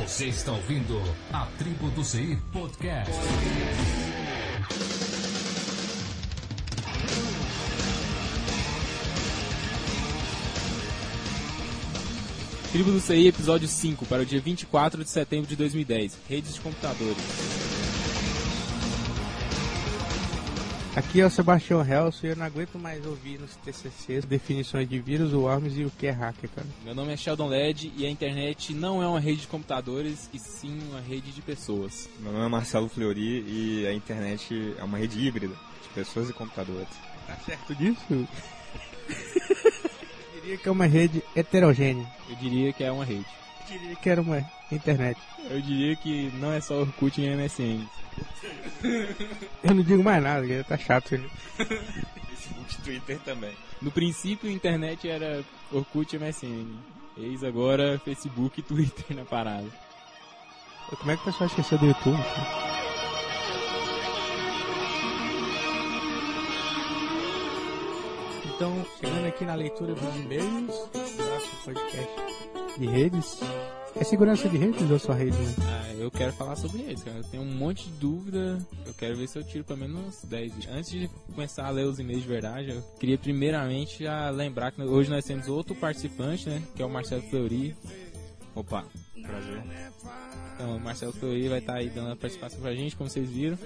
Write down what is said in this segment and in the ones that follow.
Você está ouvindo a Tribo do CI Podcast. Tribo do CI, episódio 5, para o dia 24 de setembro de 2010. Redes de computadores. Aqui é o Sebastião Helso e eu não aguento mais ouvir nos TCCs definições de vírus, worms e o que é hacker, cara. Meu nome é Sheldon Led e a internet não é uma rede de computadores, e sim uma rede de pessoas. Meu nome é Marcelo Fleury e a internet é uma rede híbrida de pessoas e computadores. Tá certo disso? eu diria que é uma rede heterogênea. Eu diria que é uma rede. Eu diria que era uma internet. Eu diria que não é só Orkut e MSN. Eu não digo mais nada, tá chato. Facebook e Twitter também. No princípio, a internet era Orkut e MSN. Eis agora Facebook e Twitter na parada. Como é que o pessoal esqueceu do YouTube? Então, chegando aqui na leitura dos e-mails nosso podcast de redes. É segurança de redes ou só rede, né? Ah, eu quero falar sobre eles, cara. Eu tenho um monte de dúvida. Eu quero ver se eu tiro pelo menos 10. Antes de começar a ler os e-mails de verdade, eu queria primeiramente lembrar que hoje nós temos outro participante, né? Que é o Marcelo Fleury. Opa, Prazer. Então, o Marcelo Fleury vai estar aí dando a participação pra gente, como vocês viram.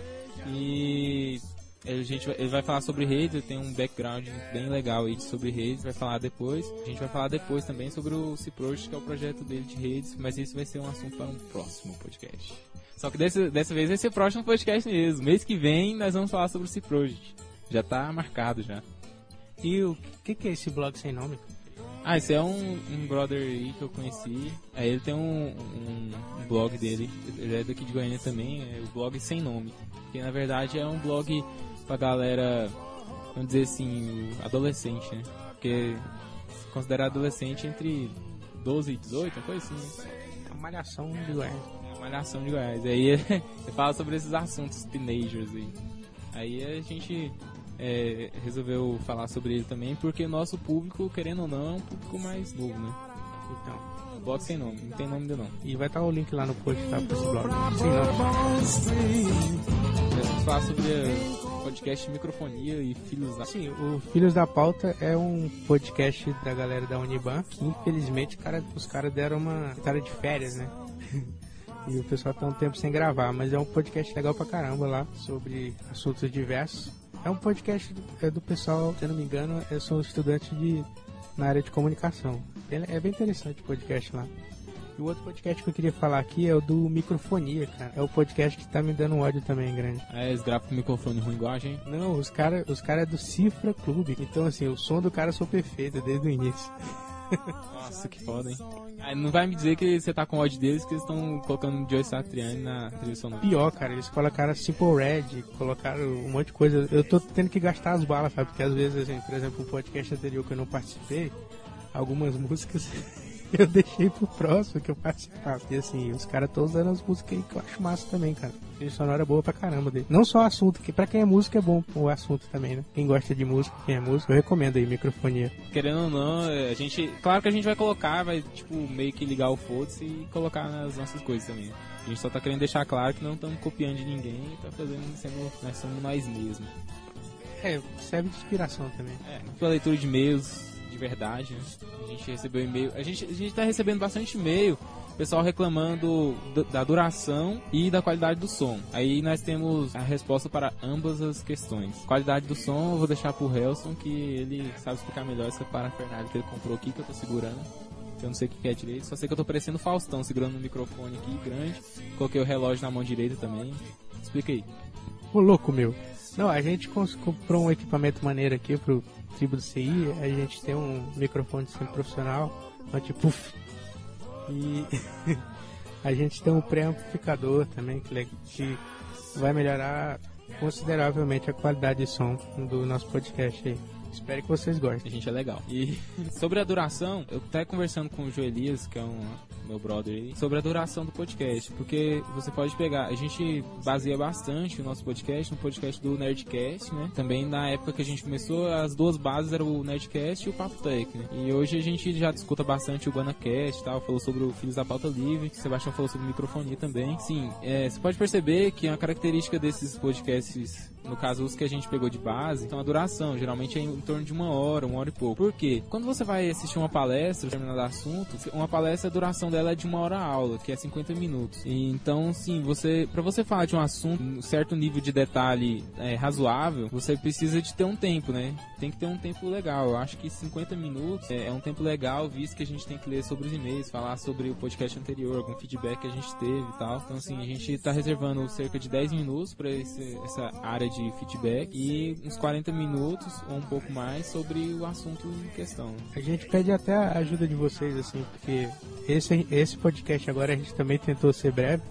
E a gente vai, ele vai falar sobre redes, ele tem um background bem legal aí sobre redes, vai falar depois. A gente vai falar depois também sobre o Ciproject, que é o projeto dele de redes, mas isso vai ser um assunto para um próximo podcast. Só que dessa, dessa vez vai ser o próximo podcast mesmo. Mês que vem nós vamos falar sobre o Ciproject. Já tá marcado já. E o que, que é esse blog sem nome? Ah, esse é um, um brother aí que eu conheci. Aí ele tem um, um, um blog dele. Ele é daqui de Goiânia também, é o blog sem nome. Que na verdade é um blog pra galera, vamos dizer assim, adolescente, né? Porque considerar adolescente entre 12 e 18, uma coisa assim, né? É uma malhação de Goiás. É uma malhação de Goiás. Aí ele fala sobre esses assuntos teenagers aí. Aí a gente é, resolveu falar sobre ele também, porque nosso público, querendo ou não, é um público mais novo, né? Então. Blog sem nome, não tem nome ainda não. E vai estar o link lá no post tá, pra esse blog. Sem nome. Nós vamos falar sobre podcast Microfonia e Filhos da... Sim, o Filhos da Pauta é um podcast da galera da Uniban que infelizmente cara, os caras deram uma cara de férias, né? E o pessoal tá um tempo sem gravar, mas é um podcast legal pra caramba lá, sobre assuntos diversos. É um podcast do, é do pessoal, se eu não me engano, eu sou estudante de, na área de comunicação. É bem interessante o podcast lá. E o outro podcast que eu queria falar aqui é o do Microfonia, cara. É o podcast que tá me dando um ódio também grande. Aí eles gravam com microfone ruim igual a gente. Não, os caras os cara é do Cifra Clube. Então, assim, o som do cara sou perfeito desde o início. Nossa, que foda, hein? Aí não vai me dizer que você tá com ódio deles que eles estão colocando Joe Satriani na trilha sonora. Pior, cara, eles colocaram Simple Red, colocaram um monte de coisa. Eu tô tendo que gastar as balas, sabe? Porque às vezes, assim, por exemplo, o podcast anterior que eu não participei, algumas músicas eu deixei pro próximo que eu participasse. E assim, os caras estão usando as músicas aí que eu acho massa também, cara. A sonora é boa pra caramba dele. Não só o assunto, que pra quem é música é bom o assunto também, né? Quem gosta de música, quem é músico, eu recomendo aí, microfonia. Querendo ou não, é, a gente. Claro que a gente vai colocar, vai tipo meio que ligar o foda-se e colocar nas nossas coisas também. A gente só tá querendo deixar claro que não estamos copiando de ninguém e tá fazendo sendo. Nós somos nós mesmos. É, serve de inspiração também. É, foi a leitura de e-mails de verdade, né? A gente recebeu e-mail. A gente, a gente tá recebendo bastante e-mail. Pessoal reclamando do- da duração e da qualidade do som. Aí nós temos a resposta para ambas as questões. Qualidade do som eu vou deixar pro Helson, que ele sabe explicar melhor essa parafernália que ele comprou aqui, que eu tô segurando. Eu não sei o que é direito, só sei que eu tô parecendo Faustão, segurando um microfone aqui grande. Coloquei o relógio na mão direita também. Explica aí. Ô louco meu. Não, a gente comprou um equipamento maneiro aqui pro Tribo do CI. A gente tem um microfone sempre profissional, anti-puff. E a gente tem um pré-amplificador também que, que vai melhorar consideravelmente a qualidade de som do nosso podcast aí. Espero que vocês A gostem. gente é legal. E sobre a duração, eu até conversando com o Joelias, que é um meu brother aí, sobre a duração do podcast, porque você pode pegar, a gente baseia bastante o nosso podcast no podcast do Nerdcast, né? Também na época que a gente começou, as duas bases eram o Nerdcast e o Papo Tech, né? E hoje a gente já discuta bastante o GuanaCast e tal, falou sobre o Filhos da Pauta Livre, o Sebastião falou sobre microfonia também. Sim, é, você pode perceber que uma característica desses podcasts no caso os que a gente pegou de base, então a duração geralmente é em torno de uma hora, uma hora e pouco. Por quê? Quando você vai assistir uma palestra, determinado assunto, uma palestra, a duração dela é de uma hora a aula, que é 50 minutos. E, então, sim, você, para você falar de um assunto, um certo nível de detalhe é, razoável, você precisa de ter um tempo, né? Tem que ter um tempo legal. Eu acho que 50 minutos é, é um tempo legal, visto que a gente tem que ler sobre os e-mails, falar sobre o podcast anterior, algum feedback que a gente teve e tal. Então, assim, a gente tá reservando cerca de 10 minutos para essa área de feedback e uns 40 minutos ou um pouco mais sobre o assunto em questão. A gente pede até a ajuda de vocês, assim, porque esse, esse podcast agora a gente também tentou ser breve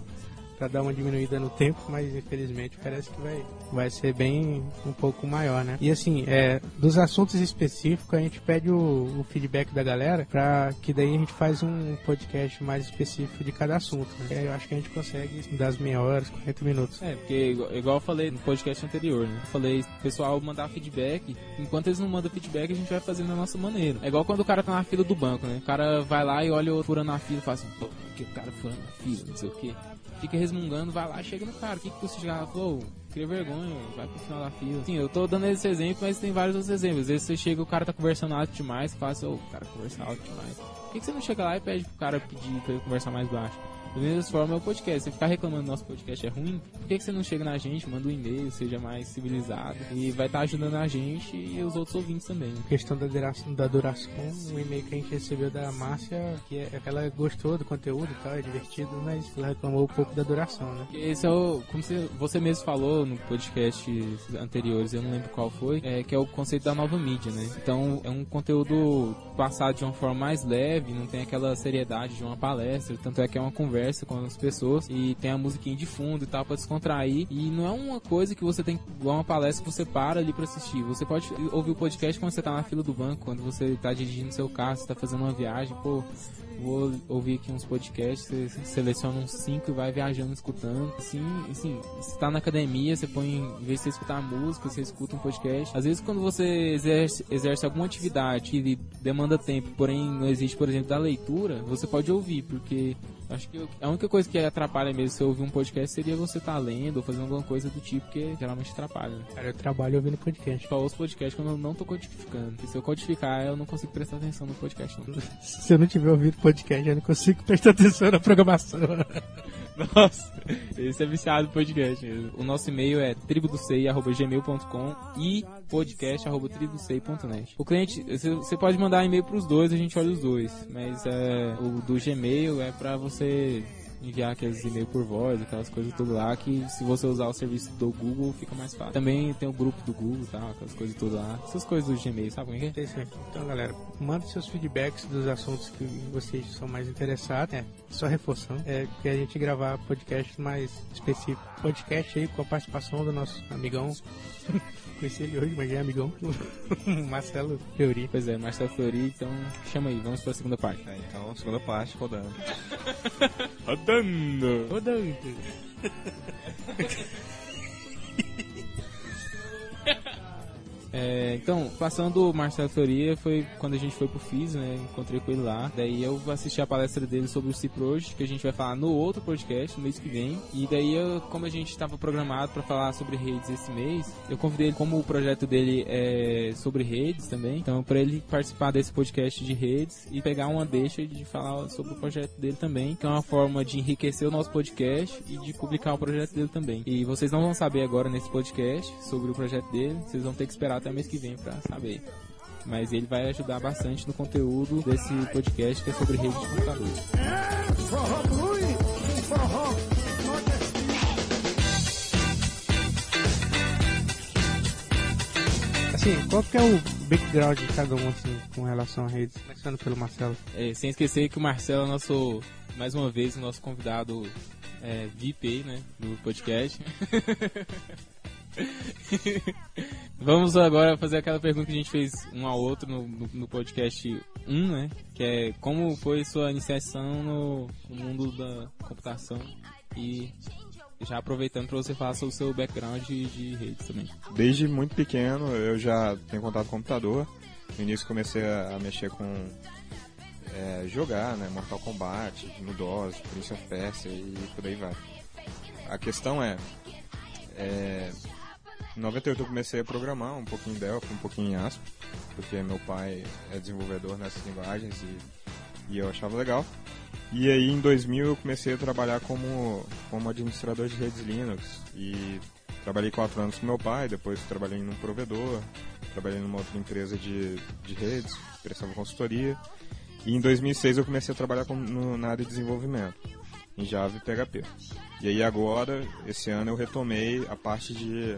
para dar uma diminuída no tempo, mas infelizmente parece que vai, vai ser bem um pouco maior, né? E assim, é, dos assuntos específicos a gente pede o, o feedback da galera para que daí a gente faz um podcast mais específico de cada assunto. Né? Eu acho que a gente consegue das meia horas, 40 minutos. É, porque igual, igual eu falei no podcast anterior, né? Eu falei, pessoal mandar feedback, enquanto eles não mandam feedback, a gente vai fazendo da nossa maneira. É igual quando o cara tá na fila do banco, né? O cara vai lá e olha o furando na fila e fala assim, pô, que o cara furando na fila, não sei o quê. Fica resmungando, vai lá, chega no cara, o que que você chegar lá? Falou, cria vergonha, vai pro final da fila. Sim, eu tô dando esse exemplo, mas tem vários outros exemplos. Às vezes você chega, o cara tá conversando alto demais, fala assim, ô, o cara conversa alto demais. Por que, que você não chega lá e pede pro cara pedir pra ele conversar mais baixo? Da mesma forma é o podcast. Você ficar reclamando que nosso podcast é ruim, por que, que você não chega na gente, manda um e-mail, seja mais civilizado e vai estar ajudando a gente e os outros ouvintes também. questão da duração, da duração, um e-mail que a gente recebeu da Márcia, que é, ela gostou do conteúdo e tal, é divertido, mas ela reclamou um pouco da duração, né? Esse é o, como você, você mesmo falou no podcast anteriores, eu não lembro qual foi, é, que é o conceito da nova mídia, né? Então é um conteúdo passado de uma forma mais leve, não tem aquela seriedade de uma palestra, tanto é que é uma conversa com as pessoas e tem a musiquinha de fundo e tal pra descontrair. E não é uma coisa que você tem, igual uma palestra que você para ali pra assistir. Você pode ouvir o podcast quando você tá na fila do banco, quando você tá dirigindo seu carro, você tá fazendo uma viagem, pô, vou ouvir aqui uns podcasts, você seleciona uns cinco e vai viajando, escutando. Assim, assim, você tá na academia, você põe, em vez de você escutar música, você escuta um podcast. Às vezes quando você exerce, exerce alguma atividade que demanda tempo, porém não existe, por exemplo, da leitura, você pode ouvir, porque Acho que a única coisa que atrapalha mesmo se eu ouvir um podcast seria você estar tá lendo ou fazendo alguma coisa do tipo, que geralmente atrapalha. Né? Cara, eu trabalho ouvindo podcast. Só ouço podcast quando eu não tô codificando. E se eu codificar, eu não consigo prestar atenção no podcast, não. se eu não tiver ouvido podcast, eu não consigo prestar atenção na programação. Nossa, esse é viciado podcast. O nosso e-mail é tribudocei.gmail.com e podcast.tribudocei.net. O cliente, você pode mandar e-mail para os dois, a gente olha os dois. Mas é, o do Gmail é para você enviar aqueles e-mails por voz, aquelas coisas tudo lá, que se você usar o serviço do Google fica mais fácil. Também tem o grupo do Google, tá? Aquelas coisas tudo lá. Essas coisas do Gmail, sabe como é que é? Então, galera, manda seus feedbacks dos assuntos que vocês são mais interessados. É, só reforçando, é que a gente gravar podcast mais específico. Podcast aí com a participação do nosso amigão. Conheci ele hoje, mas é amigão. Marcelo Fleury. Pois é, Marcelo Fleury, então chama aí, vamos pra segunda parte. É, então, segunda parte, rodando. rodando! Rodando! É, então, passando o Marcelo Floria, foi quando a gente foi pro FIS, né? Encontrei com ele lá. Daí eu assisti a palestra dele sobre o Ciproje, que a gente vai falar no outro podcast, no mês que vem. E daí, eu, como a gente estava programado para falar sobre redes esse mês, eu convidei ele, como o projeto dele é sobre redes também, então para ele participar desse podcast de redes e pegar uma deixa de falar sobre o projeto dele também, que é uma forma de enriquecer o nosso podcast e de publicar o projeto dele também. E vocês não vão saber agora nesse podcast sobre o projeto dele, vocês vão ter que esperar até mês que vem para saber. Mas ele vai ajudar bastante no conteúdo desse podcast que é sobre rede de computadores. Assim, qual que é o background de cada um assim, com relação a redes? Começando pelo Marcelo. É, sem esquecer que o Marcelo é nosso, mais uma vez, o nosso convidado é, VIP, né, do podcast. Vamos agora fazer aquela pergunta que a gente fez um ao outro no, no, podcast 1, né? Que é como foi sua iniciação no, no mundo da computação e já aproveitando para você falar sobre o seu background de, de redes também. Desde muito pequeno eu já tenho contato com computador. No início comecei a, a mexer com é, jogar, né? Mortal Kombat, no DOS, Prince of Persia e por aí vai. A questão é, é em 98 eu comecei a programar um pouquinho em Delphi, um pouquinho em ASP, porque meu pai é desenvolvedor nessas linguagens e, e eu achava legal. E aí em 2000 eu comecei a trabalhar como, como administrador de redes Linux e trabalhei quatro anos com meu pai, depois trabalhei num provedor, trabalhei numa outra empresa de, de redes, prestava consultoria. E em 2006 eu comecei a trabalhar com, no, na área de desenvolvimento, em Java e PHP. E aí agora, esse ano eu retomei a parte de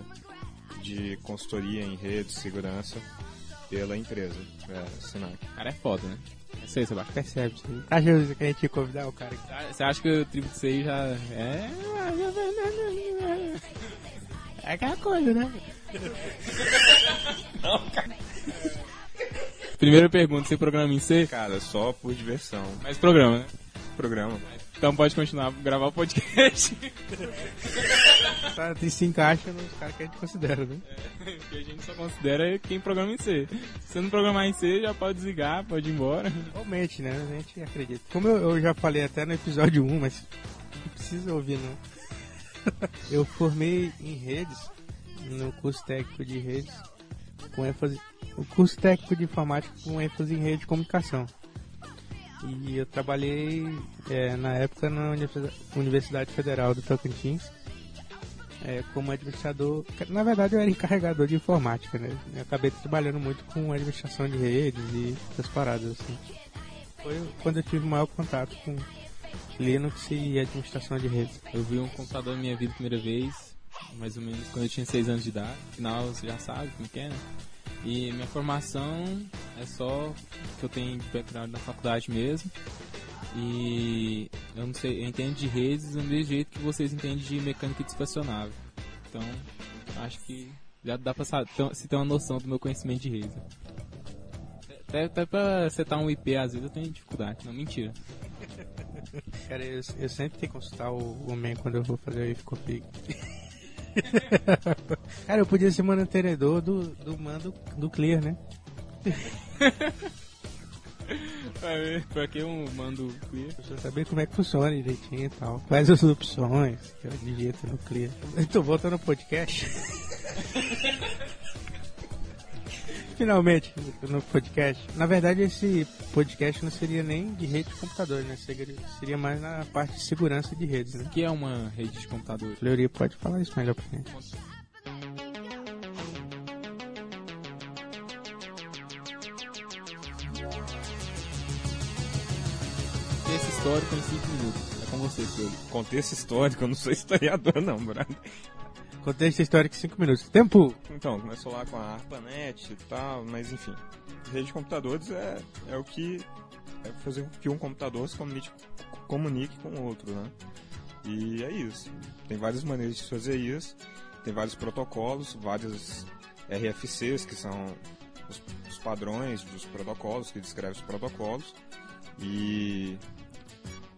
de consultoria em redes, segurança pela empresa, é, cara é foda, né? É isso aí, Sebastião. Percebe isso aí. Acha que a gente ia convidar o cara aqui? Você acha que o Tributo 6 já é... É aquela coisa, né? Primeira pergunta, você programa em C? Cara, só por diversão. Mas programa, né? Programa. Então pode continuar gravar o podcast. Tem se encaixa nos caras que a gente considera, né? É, que a gente só considera quem programa em C. Se você não programar em C, já pode desligar, pode ir embora. Realmente, né? A gente acredita. Como eu, eu já falei até no episódio 1, mas não precisa ouvir, não. Eu formei em redes, no curso técnico de redes, com ênfase. O curso técnico de informática com ênfase em rede de comunicação. E eu trabalhei é, na época na Universidade Federal do Tocantins é, como administrador. Na verdade, eu era encarregador de informática, né? Eu acabei trabalhando muito com administração de redes e essas paradas assim. Foi quando eu tive maior contato com Linux e administração de redes. Eu vi um computador na minha vida a primeira vez, mais ou menos quando eu tinha 6 anos de idade. Afinal, você já sabe como que é, né? E minha formação é só que eu tenho de background na faculdade mesmo. E eu não sei, eu entendo de redes do mesmo jeito que vocês entendem de mecânica dispersionável. Então, acho que já dá pra se ter uma noção do meu conhecimento de redes. Até, até pra setar um IP, às vezes eu tenho dificuldade. Não, mentira. Cara, eu, eu sempre tenho que consultar o, MEN quando eu vou fazer o if config. Cara, eu podia ser mantenedor do, do mando do Clear, né? pra que um mando clear? Pra saber como é que funciona direitinho e tal. Quais as opções que eu digito no clear. Então, voltando ao podcast. Finalmente, no podcast. Na verdade, esse podcast não seria nem de rede de computadores, né? Seria, mais na parte de segurança de redes, né? O que é uma rede de computadores? Fleury pode falar isso melhor pra gente. Contexto histórico em 5 minutos. É com você, Fleury. Contexto histórico, eu não sou historiador não, brother. Contexto histórico em 5 minutos. Tempo! Então, começou lá com a ARPANET e tal, mas enfim. Rede de computadores é, é o que é fazer com que um computador se comunique, comunique com o outro, né? E é isso. Tem várias maneiras de fazer isso. Tem vários protocolos, vários RFCs, que são os, os padrões dos protocolos, que descrevem os protocolos. E,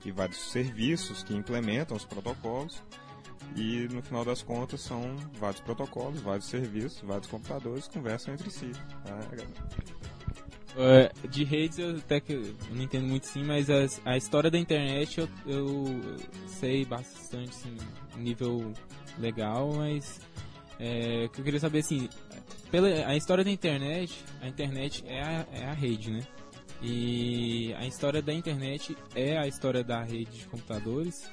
e vários serviços que implementam os protocolos. E no final das contas são vários protocolos, vários serviços, vários computadores conversam entre si. Tá? É, de redes eu até que eu não entendo muito sim, mas a, história da internet eu, eu sei bastante, sim, nível legal, mas é, que eu queria saber assim, pela a história da internet, a internet é a, é a rede, né? E a história da internet é a história da rede de computadores.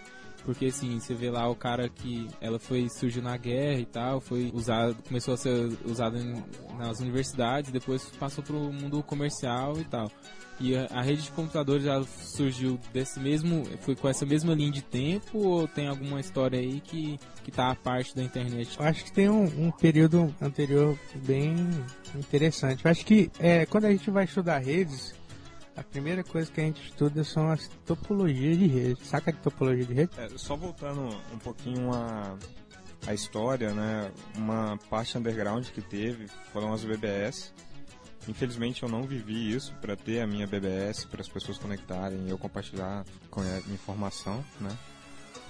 Porque assim, você vê lá o cara que ela foi surgiu na guerra e tal, foi usado, começou a ser usada em, nas universidades, depois passou para o mundo comercial e tal. E a, a, rede de computadores já surgiu desse mesmo, foi com essa mesma linha de tempo ou tem alguma história aí que que tá a parte da internet? Eu acho que tem um, um período anterior bem interessante. Eu acho que é, quando a gente vai estudar redes, a primeira coisa que a gente estuda são as topologias de rede. Saca de topologia de rede? É, só voltando um pouquinho a, a história, né? Uma parte underground que teve foram as BBS. Infelizmente eu não vivi isso para ter a minha BBS, para as pessoas conectarem e eu compartilhar com a informação, né?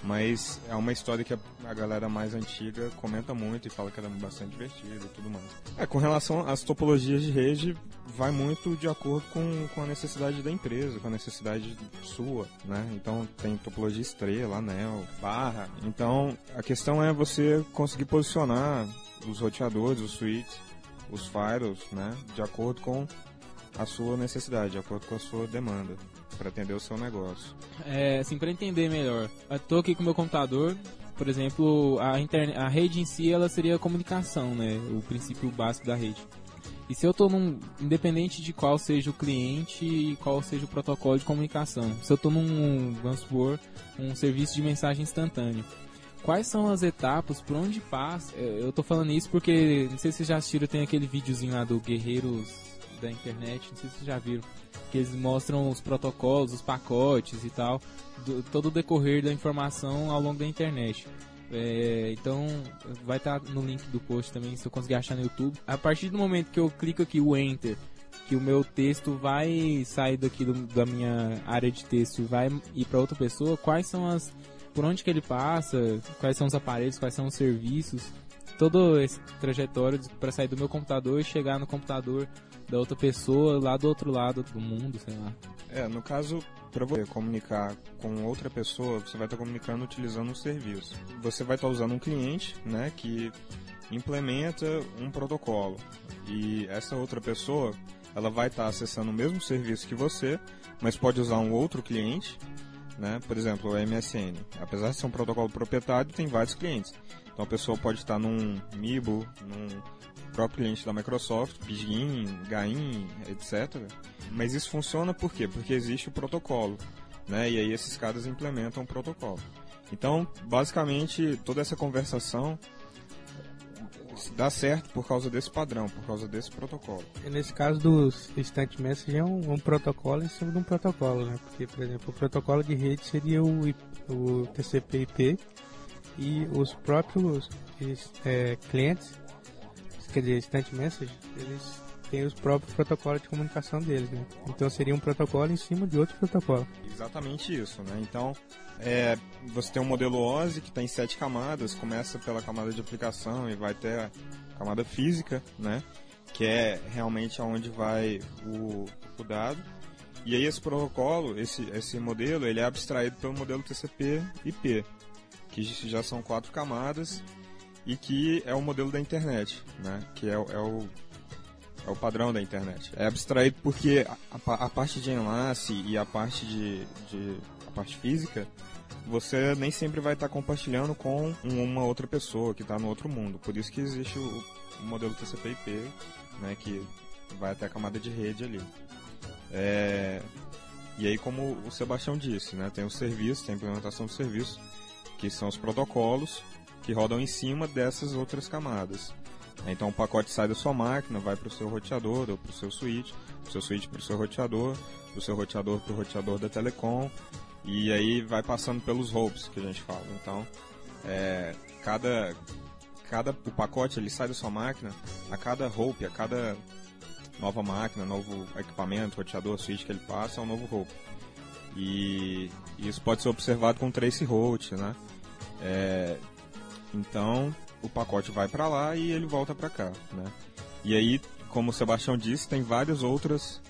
Mas é uma história que a, a galera mais antiga comenta muito e fala que era bastante divertida e tudo mais. É, com relação às topologias de rede, vai muito de acordo com, com a necessidade da empresa, com a necessidade sua, né? Então tem topologia estrela, anel, barra. Então a questão é você conseguir posicionar os roteadores, os switches, os firewalls, né? De acordo com a sua necessidade, de acordo com a sua demanda para atender o seu negócio. É, assim, para entender melhor, eu tô aqui com o meu computador, por exemplo, a, a rede em si ela seria a comunicação, né? O princípio básico da rede. E se eu estou num. Independente de qual seja o cliente e qual seja o protocolo de comunicação. Se eu estou num, vamos supor, um serviço de mensagem instantânea. Quais são as etapas, por onde passa? Eu estou falando isso porque, não sei se vocês já assistiram, tem aquele videozinho lá do Guerreiros da Internet, não sei se vocês já viram que eles mostram os protocolos, os pacotes e tal, do, todo o decorrer da informação ao longo da internet. É, então vai estar tá no link do post também, se eu conseguir achar no YouTube. A partir do momento que eu clico aqui o Enter, que o meu texto vai sair daqui do, da minha área de texto e vai ir para outra pessoa, quais são as. por onde que ele passa, quais são os aparelhos, quais são os serviços, todo esse trajetório para sair do meu computador e chegar no computador da outra pessoa lá do outro lado do mundo, sei lá. É, no caso, para você comunicar com outra pessoa, você vai estar comunicando utilizando um serviço. Você vai estar usando um cliente, né, que implementa um protocolo. E essa outra pessoa, ela vai estar acessando o mesmo serviço que você, mas pode usar um outro cliente, né? Por exemplo, o MSN. Apesar de ser um protocolo proprietário, tem vários clientes. Então a pessoa pode estar num Mibo, num próprio cliente da Microsoft, Pidgin, Gain, etc. Mas isso funciona por quê? Porque existe o protocolo, né? E aí esses caras implementam o protocolo. Então, basicamente, toda essa conversação dá certo por causa desse padrão, por causa desse protocolo. E nesse caso do Instant Message é um, um, protocolo em cima de um protocolo, né? Porque, por exemplo, o protocolo de rede seria o, o TCP/IP e os próprios é, clientes quer dizer, Instant Message, eles têm os próprios protocolos de comunicação deles, né? Então seria um protocolo em cima de outro protocolo. Exatamente isso, né? Então, é, você tem um modelo OSI que tem sete camadas, começa pela camada de aplicação e vai até a camada física, né? Que é realmente aonde vai o, o dado. E aí esse protocolo, esse, esse modelo, ele é abstraído pelo modelo TCP/IP, que já são quatro camadas e que é o modelo da internet, né? Que é, é o é o padrão da internet. É abstraído porque a, a parte de enlace e a parte de, de, a parte física você nem sempre vai estar compartilhando com uma outra pessoa que está no outro mundo. Por isso que existe o, o modelo TCP/IP, né? Que vai até a camada de rede ali. É, e aí, como o Sebastião disse, né? Tem o serviço, tem a implementação do serviço, que são os protocolos que rodam em cima dessas outras camadas. Então o pacote sai da sua máquina, vai para o seu roteador ou para o seu switch, o seu switch para o seu roteador, do seu roteador para o roteador da telecom, e aí vai passando pelos hopes que a gente fala. Então, é, cada, cada o pacote ele sai da sua máquina, a cada hope, a cada nova máquina, novo equipamento, roteador, switch que ele passa, é um novo hope. E isso pode ser observado com trace route, né? É, então, o pacote vai para lá e ele volta para cá, né? E aí, como o Sebastião disse, tem várias outras.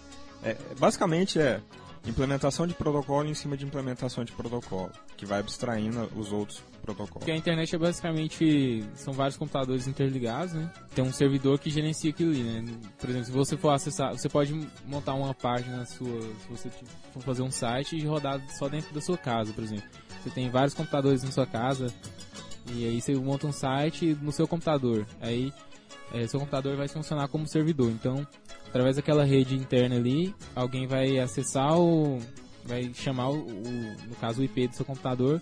É, basicamente é implementação de protocolo em cima de implementação de protocolo, que vai abstraindo os outros protocolos. Porque a internet é basicamente são vários computadores interligados, né? Tem um servidor que gerencia aquilo ali, né? Por exemplo, se você for acessar, você pode montar uma página sua, se você for fazer um site e rodar só dentro da sua casa, por exemplo. Você tem vários computadores na sua casa, e aí você monta um site no seu computador. Aí é, seu computador vai funcionar como servidor. Então, através daquela rede interna ali, alguém vai acessar o. vai chamar o, o no caso o IP do seu computador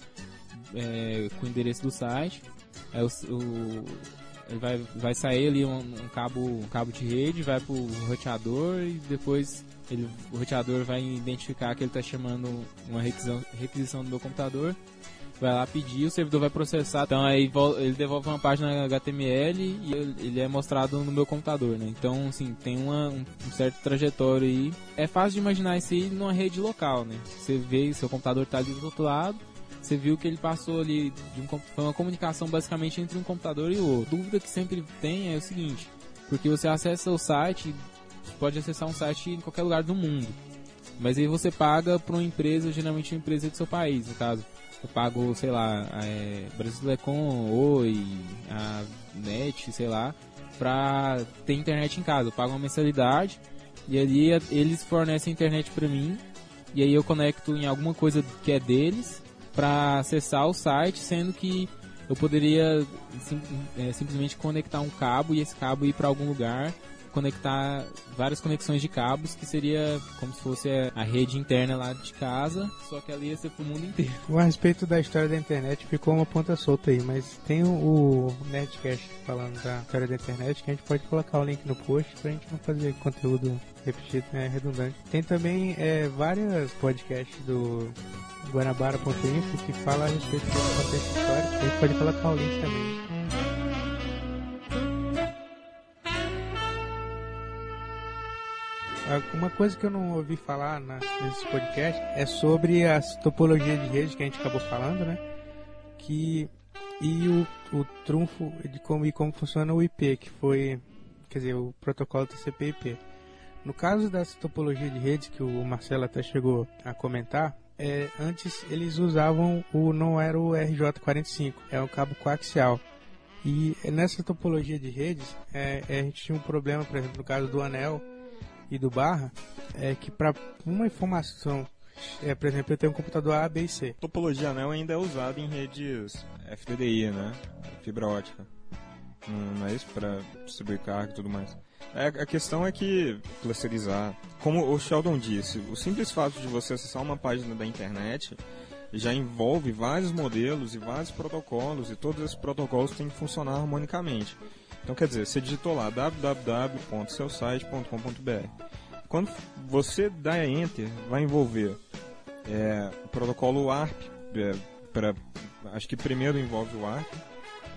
é, com o endereço do site. É o, o vai, vai sair ali um, um, cabo, um cabo de rede, vai pro roteador e depois ele, o roteador vai identificar que ele está chamando uma requisição, requisição do meu computador vai lá pedir, o servidor vai processar. Então aí ele devolve uma página HTML e ele é mostrado no meu computador, né? Então, assim, tem uma, um, certo trajetório aí. É fácil de imaginar isso aí numa rede local, né? Você vê, seu computador tá ali do outro lado, você viu que ele passou ali de um, foi uma comunicação basicamente entre um computador e o outro. A dúvida que sempre tem é o seguinte, porque você acessa o site, pode acessar um site em qualquer lugar do mundo. Mas aí você paga para uma empresa, geralmente uma empresa do seu país, no caso. Eu pago, sei lá, é, Brasilecom, Oi, a NET, sei lá, pra ter internet em casa. Eu pago uma mensalidade e ali eles fornecem internet pra mim e aí eu conecto em alguma coisa que é deles pra acessar o site, sendo que eu poderia sim- é, simplesmente conectar um cabo e esse cabo ir pra algum lugar conectar várias conexões de cabos que seria como se fosse a- rede interna lá de casa, só que ali ia ser pro mundo inteiro. A respeito da história da internet, ficou uma ponta solta aí, mas tem o, Nerdcast falando da história da internet, que a gente pode colocar o link no post pra gente não fazer conteúdo repetido, né, redundante. Tem também é, várias podcasts do Guanabara.info que falam a respeito contexto histórico, a gente pode colocar o link também. Uma coisa que eu não ouvi falar nesse podcast é sobre as topologias de rede que a gente acabou falando, né? Que e o, o trunfo de como e como funciona o IP, que foi, quer dizer, o protocolo TCP/IP. No caso das topologias de redes que o Marcelo até chegou a comentar, é, antes eles usavam o não era o RJ45, é o cabo coaxial. E nessa topologia de redes, é, a gente tinha um problema, por exemplo, no caso do anel e do barra, é que para uma informação, é, por exemplo, eu tenho um computador A, B e C. Topologia anel ainda é usada em redes FDDI, né? Fibra ótica. Não, é isso para distribuir carga e tudo mais. É, a questão é que clusterizar, como o Sheldon disse, o simples fato de você acessar uma página da internet já envolve vários modelos e vários protocolos e todos esses protocolos têm que funcionar harmonicamente. Então quer dizer, você digitou lá www.seusite.com.br. Quando você dá enter, vai envolver é, o protocolo ARP, é, pra, acho que primeiro envolve o ARP,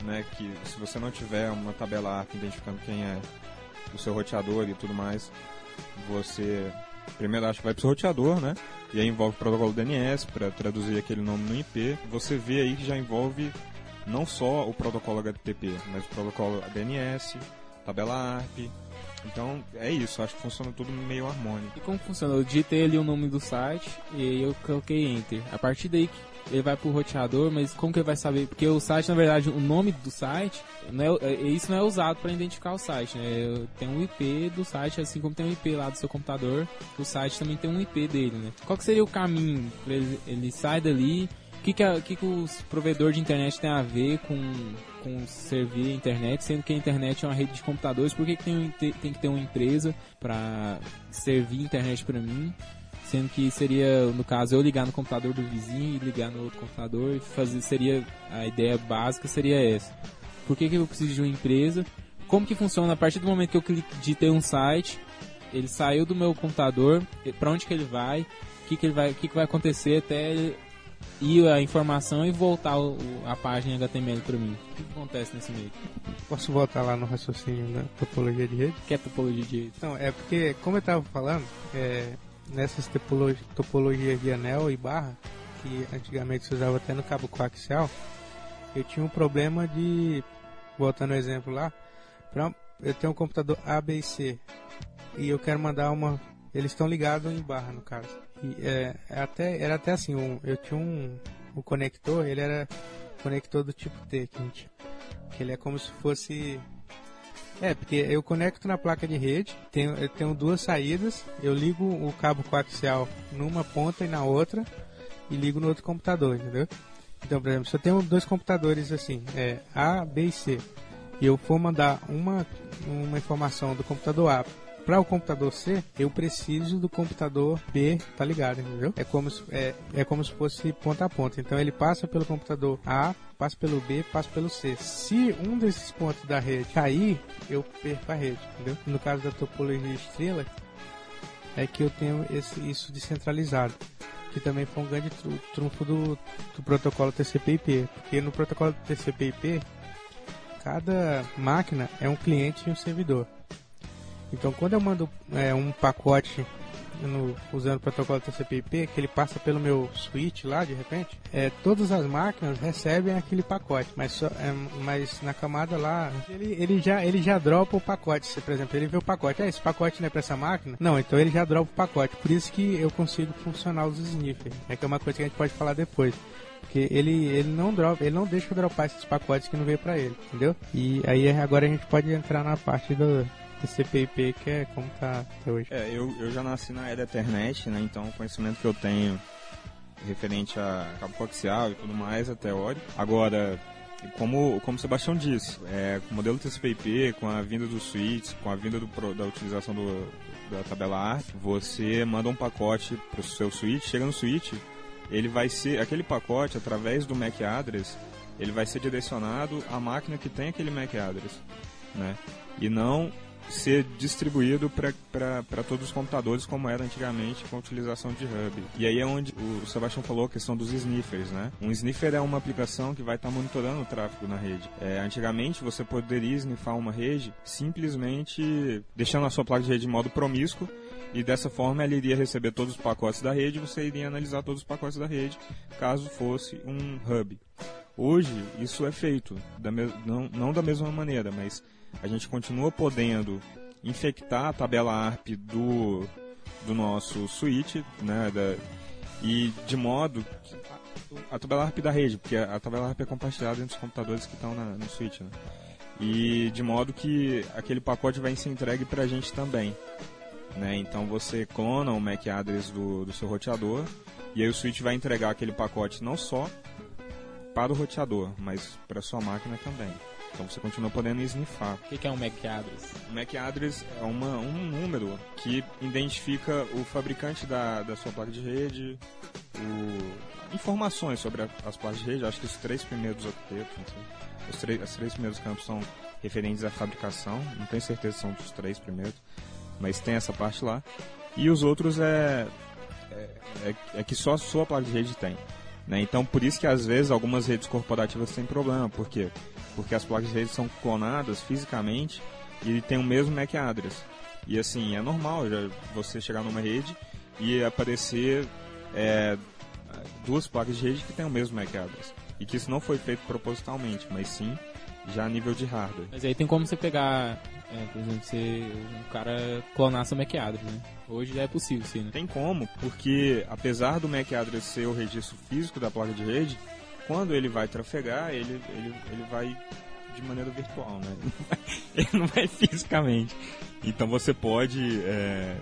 né, que se você não tiver uma tabela ARP identificando quem é o seu roteador e tudo mais, você primeiro acho que vai para o roteador, né, e aí envolve o protocolo DNS para traduzir aquele nome no IP. Você vê aí que já envolve não só o protocolo HTTP, mas o protocolo DNS, tabela ARP. Então é isso, acho que funciona tudo meio harmônico. E como funciona? Eu digitei ali o nome do site e eu coloquei enter. A partir daí ele vai pro roteador, mas como que ele vai saber? Porque o site, na verdade, o nome do site, não é, é- isso não é usado para identificar o site, né? Tem um IP do site, assim como tem um IP lá do seu computador, o site também tem um IP dele, né? Qual que seria o caminho? Ele, ele sai dali, que que, a- o que que os provedores de internet tem a ver com, com servir a internet, sendo que a internet é uma rede de computadores, por que, que tem, tem que ter uma empresa para servir internet para mim? Sendo que seria, no caso, eu ligar no computador do vizinho e ligar no outro computador e fazer, seria, a ideia básica seria essa. Por que, que eu preciso de uma empresa? Como que funciona a partir do momento que eu digitei um site, ele saiu do meu computador, para onde que ele vai, o que, que, vai, que, que vai acontecer até ir a informação e voltar o, a página HTML para mim. O que, acontece nesse meio? Posso voltar lá no raciocínio da topologia de rede? Que é topologia de Então, é porque, como eu estava falando, é, nessas topolo- topologias de anel e barra, que antigamente se usava até no cabo coaxial, eu tinha um problema de, voltando ao exemplo lá, pra, eu tenho um computador A, B e C, e eu quero mandar uma, eles estão ligados em barra no caso. E é, é até, era até assim, um, eu tinha um, um conector, ele era conector do tipo T, que, gente, que ele é como se fosse é, porque eu conecto na placa de rede, tenho, eu tenho duas saídas, eu ligo o cabo coaxial numa ponta e na outra, e ligo no outro computador, entendeu? Então, por exemplo, se eu tenho dois computadores assim, é, A, B e C, e eu for mandar uma, uma informação do computador A para o computador C, eu preciso do computador B, tá ligado, entendeu? É como se, é, é como se fosse ponta a ponta. Então ele passa pelo computador A, passa pelo B, passa pelo C. Se um desses pontos da rede cair, eu perco a rede, entendeu? No caso da topologia estrela, é que eu tenho esse, isso descentralizado. que também foi um grande tru- trunfo do, do protocolo TCP/IP, porque no protocolo TCP/IP cada máquina é um cliente e um servidor. Então, quando eu mando é, um pacote no- usando o protocolo TCP/IP, que ele passa pelo meu switch lá, de repente, é, todas as máquinas recebem aquele pacote, mas, só, é, mas na camada lá, ele, ele, já, ele já dropa o pacote. Se, por exemplo, ele vê o pacote, ah, esse pacote não é para essa máquina? Não, então ele já dropa o pacote. Por isso que eu consigo funcionar os sniffers, é que é uma coisa que a gente pode falar depois. Porque ele, ele não dropa, ele não deixa eu dropar esses pacotes que não veio pra ele, entendeu? E aí agora a gente pode entrar na parte do TCP/IP que é como tá até hoje. É, eu, eu já nasci na era Ethernet, né? Então o conhecimento que eu tenho referente a cabo coaxial e tudo mais é teórico. Agora, como, como o Sebastião disse, é, com o modelo TCP/IP, com a vinda dos switches, com a vinda do da utilização do, da tabela ARP, você manda um pacote para o seu switch, chega no switch, ele vai ser aquele pacote através do MAC address, ele vai ser direcionado à máquina que tem aquele MAC address, né? E não ser distribuído para todos os computadores como era antigamente com a utilização de hub. E aí é onde o Sebastião falou a questão dos sniffers, né? Um sniffer é uma aplicação que vai estar monitorando o tráfego na rede. É, antigamente você poderia snifar uma rede simplesmente deixando a sua placa de rede em modo promíscuo e dessa forma ela iria receber todos os pacotes da rede você iria analisar todos os pacotes da rede caso fosse um hub. Hoje isso é feito, da não, não da mesma maneira, mas a gente continua podendo infectar a tabela ARP do, do nosso switch, né, da- e de modo que a, a tabela ARP da rede, porque a, a tabela ARP é compartilhada entre os computadores que estão no switch, né, e de modo que aquele pacote vai ser entregue para a gente também. Né? Então você clona o MAC address do, do seu roteador e aí o switch vai entregar aquele pacote não só para o roteador, mas para sua máquina também. Então você continua podendo snifar. O que, que é um MAC address? O MAC address é uma, um número que identifica o fabricante da, da sua placa de rede, o- informações sobre a- as placas de rede. Acho que os três primeiros octetos, os, três, os três primeiros campos são referentes à fabricação. Não tenho certeza se são os três primeiros, mas tem essa parte lá. E os outros é, é, é, é que só a sua placa de rede tem. Né? Então, por isso que às vezes algumas redes corporativas têm problema. Por quê? Porque as placas de rede são clonadas fisicamente e tem o mesmo MAC address. E assim, é normal já você chegar numa rede e aparecer é, duas placas de rede que têm o mesmo MAC address. E que isso não foi feito propositalmente, mas sim já a nível de hardware. Mas aí tem como você pegar, é, por exemplo, você, um cara clonar seu MAC address, né? Hoje já é possível, sim, né? Tem como, porque apesar do MAC address ser o registro físico da placa de rede, quando ele vai trafegar, ele, ele, ele vai de maneira virtual, né? Ele não vai fisicamente. Então você pode é,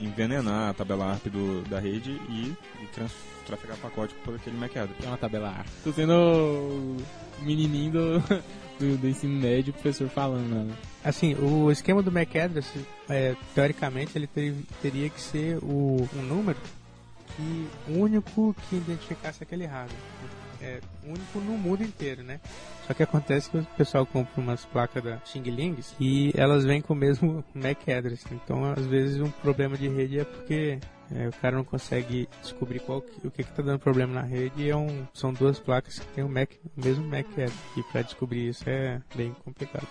envenenar a tabela ARP do, da rede e, e trans, trafegar pacote por aquele MAC address. É uma tabela ARP. Tô sendo o menininho do, do, do ensino médio, o professor falando, né? Assim, o esquema do MAC address, é, teoricamente, ele ter- teria que ser o, um número que único que identificasse aquele hardware. É único no mundo inteiro, né? Só que acontece que o pessoal compra umas placas da Xing Lings e elas vêm com o mesmo MAC address. Então, às vezes, um problema de rede é porque é, o cara não consegue descobrir qual que- o que está dando problema na rede. É um, são duas placas que têm o, MAC, o mesmo MAC address. E para descobrir isso é bem complicado.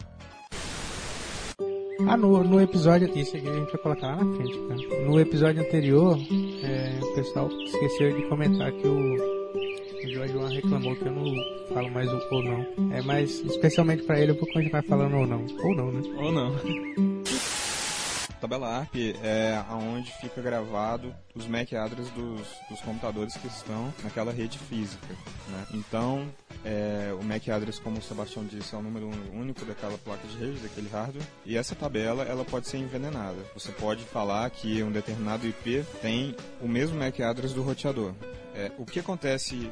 Ah, no, no episódio. Isso aqui a gente vai colocar lá na frente, cara. No episódio anterior, é, o pessoal esqueceu de comentar que o Jorge Juan reclamou que eu não falo mais o ou não. É, mas especialmente pra ele eu vou continuar falando ou não. Ou não, né? Ou não. Tabela ARP é aonde fica gravado os MAC address dos, dos computadores que estão naquela rede física. Né? Então, é, o MAC address, como o Sebastião disse, é o número único daquela placa de rede, daquele hardware. E essa tabela ela pode ser envenenada. Você pode falar que um determinado IP tem o mesmo MAC address do roteador. É, o que acontece,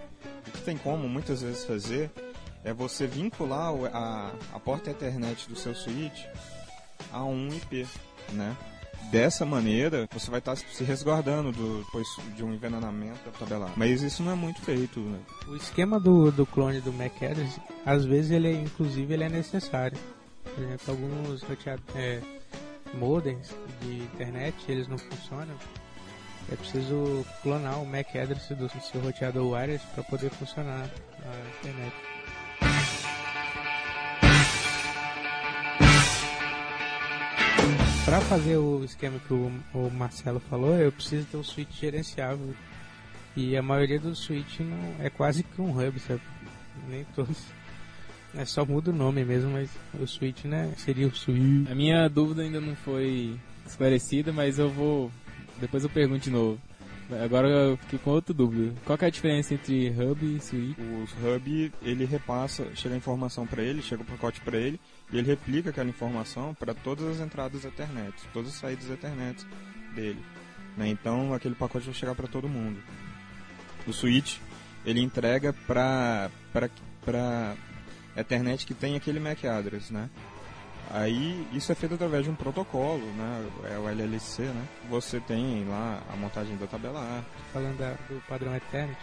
o que tem como muitas vezes fazer é você vincular a, a porta Ethernet do seu switch a um IP, né? Dessa maneira, você vai estar se resguardando do, depois de um envenenamento da tabela. Mas isso não é muito feito, né? O esquema do, do clone do MAC address, às vezes ele inclusive ele é necessário. Por exemplo, alguns é, modems de internet, eles não funcionam. É preciso clonar o MAC address do seu roteador wireless para poder funcionar a internet. Para fazer o esquema que o, Marcelo falou, eu preciso ter um switch gerenciável. E a maioria dos switch não é quase que um hub, sabe? Nem todos. É só muda o nome mesmo, mas o switch, né? Seria o switch. A minha dúvida ainda não foi esclarecida, mas eu vou. Depois eu pergunto de novo. Agora eu fiquei com outra dúvida. Qual é a diferença entre hub e switch? O hub, ele repassa, chega a informação para ele, chega o pacote para ele, e ele replica aquela informação para todas as entradas Ethernet, todas as saídas Ethernet dele. Né? Então aquele pacote vai chegar para todo mundo. O switch, ele entrega para para Ethernet que tem aquele MAC address, né? Aí isso é feito através de um protocolo, né? É o LLC, né? Você tem lá a montagem da tabela A. Falando da, do padrão Ethernet,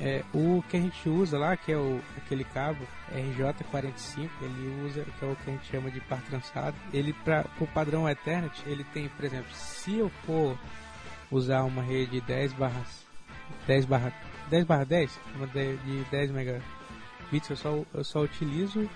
é, o que a gente usa lá, que é o, aquele cabo RJ45, ele usa, que é o que a gente chama de par trançado. Ele, para o padrão Ethernet, ele tem, por exemplo, se eu for usar uma rede 10 barra 10 barra 10 barra 10, uma de, de 10 megabits, eu só, eu só utilizo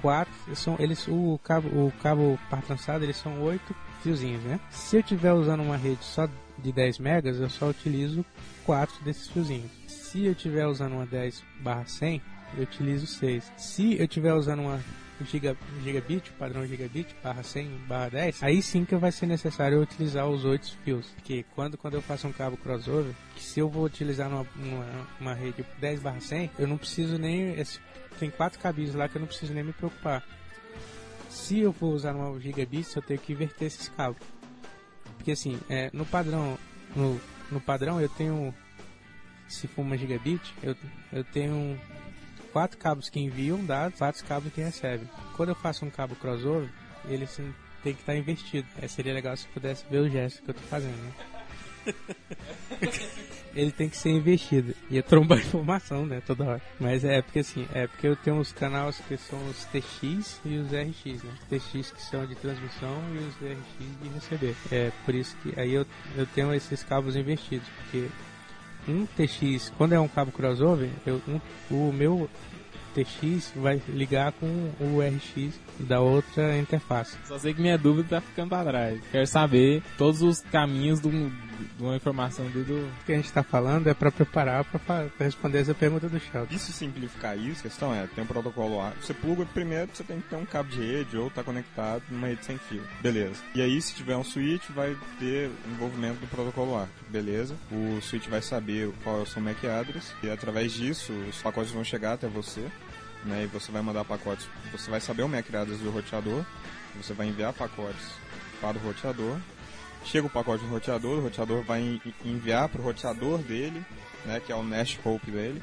quatro, são, eles, o cabo, o cabo par trançado, eles são oito fiozinhos, né? Se eu estiver usando uma rede só de 10 megas, eu só utilizo quatro desses fiozinhos. Se eu estiver usando uma 10 barra 100, eu utilizo 6. Se eu estiver usando uma giga, gigabit, padrão gigabit, barra 100, barra 10, aí sim que vai ser necessário utilizar os 8 fios. Porque quando, quando eu faço um cabo crossover, que se eu vou utilizar numa, numa uma rede 10 barra 100, eu não preciso nem... Esse, tem quatro cabinhos lá que eu não preciso nem me preocupar. Se eu for usar uma gigabit, eu tenho que inverter esses cabos. Porque assim, é, no padrão, no, no padrão eu tenho, se for uma gigabit, eu, eu tenho quatro cabos que enviam dados, quatro cabos que recebem. Quando eu faço um cabo crossover, ele tem que estar invertido. É, seria legal se pudesse ver o gesto que eu estou fazendo. Né? ele tem que ser investido. E é trombar informação, né, toda hora. Mas é porque assim, é porque eu tenho os canais que são os TX e os RX, né? TX que são de transmissão e os RX de receber. É por isso que aí eu, eu tenho esses cabos invertidos, porque um TX, quando é um cabo crossover, eu, um, o meu TX vai ligar com o RX da outra interface. Só sei que minha dúvida tá ficando para trás. Quero saber todos os caminhos de, um, de uma informação do. O que a gente está falando é para preparar para responder essa pergunta do Sheldon. E se simplificar isso, a questão é, tem um protocolo A, você pluga primeiro, você tem que ter um cabo de rede ou tá conectado numa rede sem fio. Beleza. E aí, se tiver um switch, vai ter envolvimento do protocolo A. Beleza. O switch vai saber qual é o seu MAC address e através disso, os pacotes vão chegar até você né, e você vai mandar pacotes, você vai saber o MAC address do roteador, você vai enviar pacotes para o roteador, chega o pacote do roteador, o roteador vai enviar para o roteador dele, né, que é o Nash Hope dele,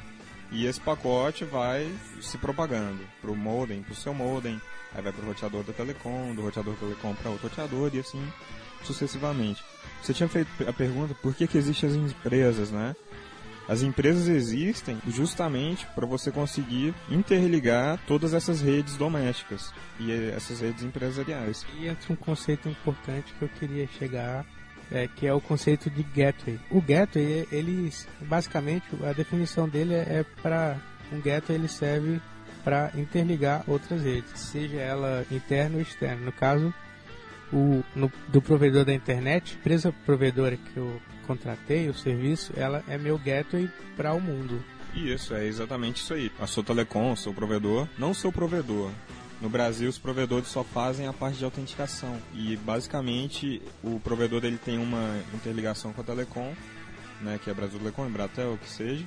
e esse pacote vai se propagando para o modem, para o seu modem, aí vai para o roteador da Telecom, do roteador da Telecom para outro roteador e assim sucessivamente. Você tinha feito a pergunta por que, que existem as empresas, né? As empresas existem justamente para você conseguir interligar todas essas redes domésticas e essas redes empresariais. E entra um conceito importante que eu queria chegar é, que é o conceito de gateway. O gateway, ele basicamente a definição dele é, é para um gateway ele serve para interligar outras redes, seja ela interna ou externa. No caso, o no, do provedor da internet, empresa provedora que eu contratei o serviço, ela é meu gateway para o mundo. Isso, é exatamente isso aí. A sua telecom, seu provedor, não seu provedor. No Brasil, os provedores só fazem a parte de autenticação. E, basicamente, o provedor ele tem uma interligação com a telecom, né, que é Brasil Telecom, Embratel, o que seja,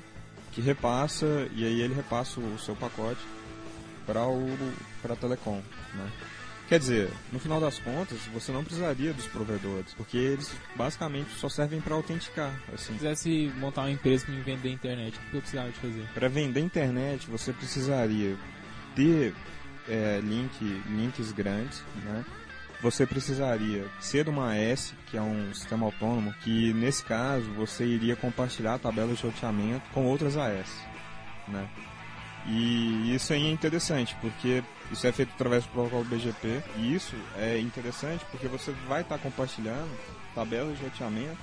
que repassa, e aí ele repassa o seu pacote para a telecom, né? Quer dizer, no final das contas, você não precisaria dos provedores, porque eles basicamente só servem para autenticar. Assim. Se quisesse montar uma empresa para vender internet, o que eu precisava de fazer? Para vender internet, você precisaria ter é, link, links grandes, né? Você precisaria ser uma AS, que é um sistema autônomo, que nesse caso você iria compartilhar a tabela de roteamento com outras AS, né? E isso aí é interessante, porque isso é feito através do protocolo BGP. E isso é interessante porque você vai estar compartilhando tabelas de roteamento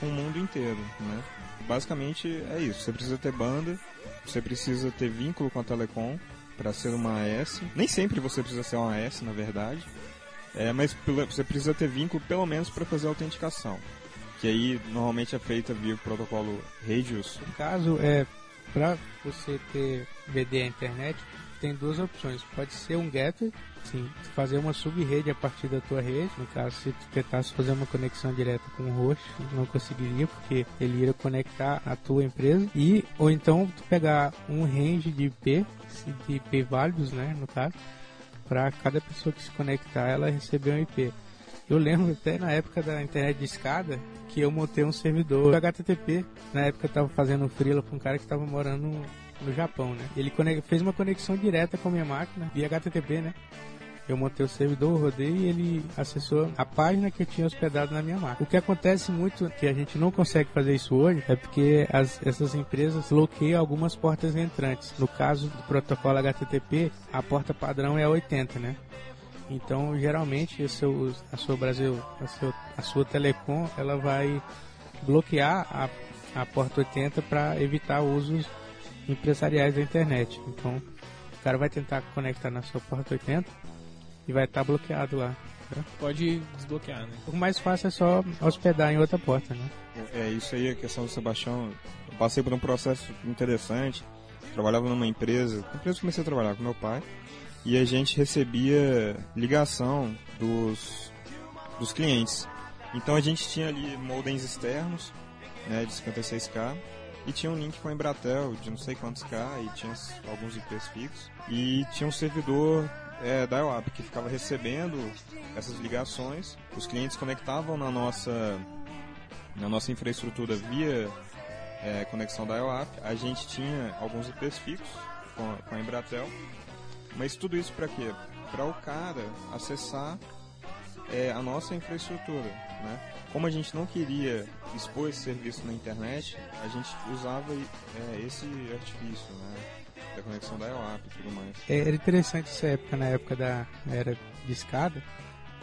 com o mundo inteiro, né? Basicamente é isso. Você precisa ter banda, você precisa ter vínculo com a Telecom para ser uma AS. Nem sempre você precisa ser uma AS, na verdade. É, mas você precisa ter vínculo pelo menos para fazer a autenticação. Que aí normalmente é feita via protocolo Radius. No caso, é para você ter VD à internet, tem duas opções. Pode ser um gateway, sim, fazer uma sub-rede a partir da tua rede. No caso, se tu tentasse fazer uma conexão direta com o host, não conseguiria, porque ele iria conectar a tua empresa. E, ou então, tu pegar um range de IP, de IP válidos, né, no caso, para cada pessoa que se conectar, ela receber um IP. Eu lembro até na época da internet de escada que eu montei um servidor HTTP. Na época eu tava fazendo freela pra um cara que tava morando no Japão, né? Ele fez uma conexão direta com a minha máquina via HTTP, né? Eu montei o servidor, rodei e ele acessou a página que eu tinha hospedado na minha máquina. O que acontece muito, que a gente não consegue fazer isso hoje, é porque as, essas empresas bloqueiam algumas portas entrantes. No caso do protocolo HTTP, a porta padrão é a 80, né? Então, geralmente, o seu, a sua Brasil, a, seu, a sua Telecom, ela vai bloquear a, a porta 80 para evitar usos empresariais da internet. Então, o cara vai tentar conectar na sua porta 80 e vai estar tá bloqueado lá. Tá? Pode desbloquear, né? O mais fácil é só hospedar em outra porta, né? É, isso aí, a questão do Sebastião. Eu passei por um processo interessante. Trabalhava numa empresa, na empresa que comecei a trabalhar com meu pai e a gente recebia ligação dos, dos clientes. Então a gente tinha ali modems externos né, de 56K e tinha um link com a Embratel de não sei quantos K e tinha alguns IPs fixos e tinha um servidor é, da IOAP que ficava recebendo essas ligações. Os clientes conectavam na nossa na nossa infraestrutura via é, conexão da IOAP. A gente tinha alguns IPs fixos com, com a Embratel mas tudo isso para quê? Para o cara acessar é, a nossa infraestrutura, né? Como a gente não queria expor esse serviço na internet, a gente usava é, esse artifício, né? Da conexão da IOAP e tudo mais. É, era interessante essa época, na época da era de escada,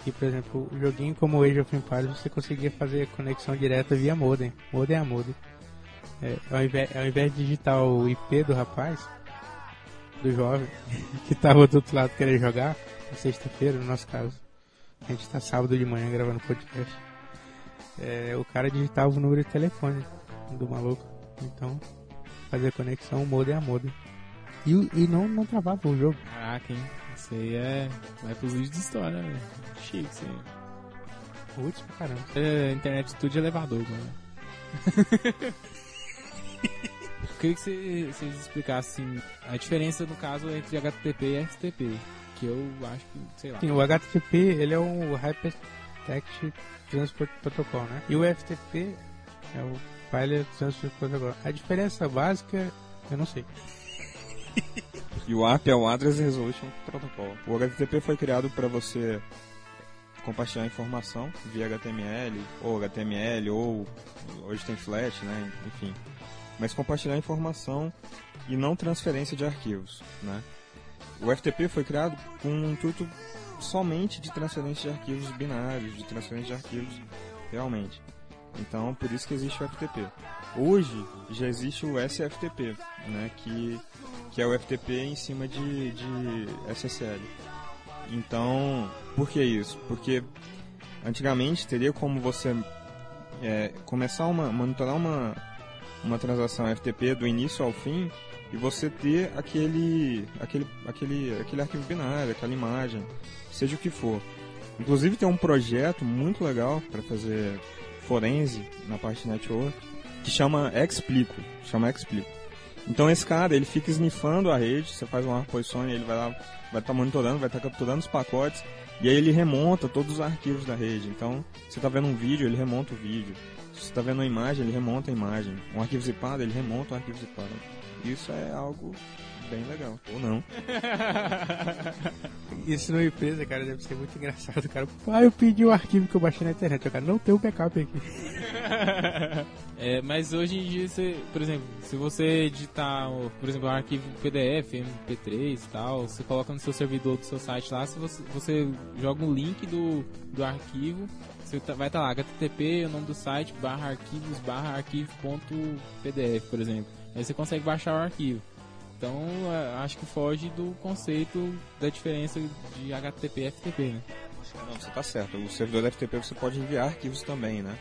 que, por exemplo, o joguinho como Age of Empires, você conseguia fazer conexão direta via modem. Modem a modem. É, ao, invés, ao invés de digitar o IP do rapaz, do jovem que tava do outro lado querendo jogar, na sexta-feira, no nosso caso. A gente tá sábado de manhã gravando podcast. É, o cara digitava o número de telefone do maluco. Então, fazia conexão modem a modem. E, e não, não travava o jogo. Caraca, hein? Isso aí é. Vai pros vídeos de história, velho. Chique isso aí. Putz pra caramba. É, internet tudo de elevador, mano. queria que vocês você explicassem a diferença, no caso, entre HTTP e FTP. Que eu acho que, sei lá. Sim, o HTTP, ele é um Hypertext Transport Protocol, né? E o FTP é o File Transport Protocol. A diferença básica, eu não sei. e o ARP é o Address Resolution Protocol. O HTTP foi criado para você compartilhar informação via HTML, ou HTML, ou hoje tem Flash, né? Enfim mas compartilhar informação e não transferência de arquivos. Né? O FTP foi criado com um intuito somente de transferência de arquivos binários, de transferência de arquivos realmente. Então, por isso que existe o FTP. Hoje já existe o SFTP, né, que, que é o FTP em cima de, de SSL. Então, por que isso? Porque antigamente teria como você é, começar a monitorar uma, uma transação FTP do início ao fim e você ter aquele, aquele, aquele, aquele arquivo binário, aquela imagem, seja o que for. Inclusive tem um projeto muito legal para fazer forense na parte de network que chama Explico, chama Explico. Então esse cara, ele fica snifando a rede, você faz uma posição e ele vai lá, vai estar tá monitorando, vai estar tá capturando os pacotes e aí ele remonta todos os arquivos da rede. Então, você está vendo um vídeo, ele remonta o vídeo. Você está vendo uma imagem, ele remonta a imagem. Um arquivo zipado, ele remonta o arquivo zipado. Isso é algo bem legal. Ou não. Isso numa empresa, cara, deve ser muito engraçado. O cara, ah, eu pedi o arquivo que eu baixei na internet. O cara, não tem o backup aqui. É, mas hoje em dia, você, por exemplo, se você editar, por exemplo, um arquivo PDF, MP3 e tal, você coloca no seu servidor do seu site lá, se você, você joga um link do, do arquivo, você tá, vai estar tá lá, http, o nome do site, barra arquivos, barra arquivo.pdf, por exemplo. Aí você consegue baixar o arquivo. Então, é, acho que foge do conceito da diferença de HTTP e FTP, né? Não, você está certo. O servidor da FTP você pode enviar arquivos também, né?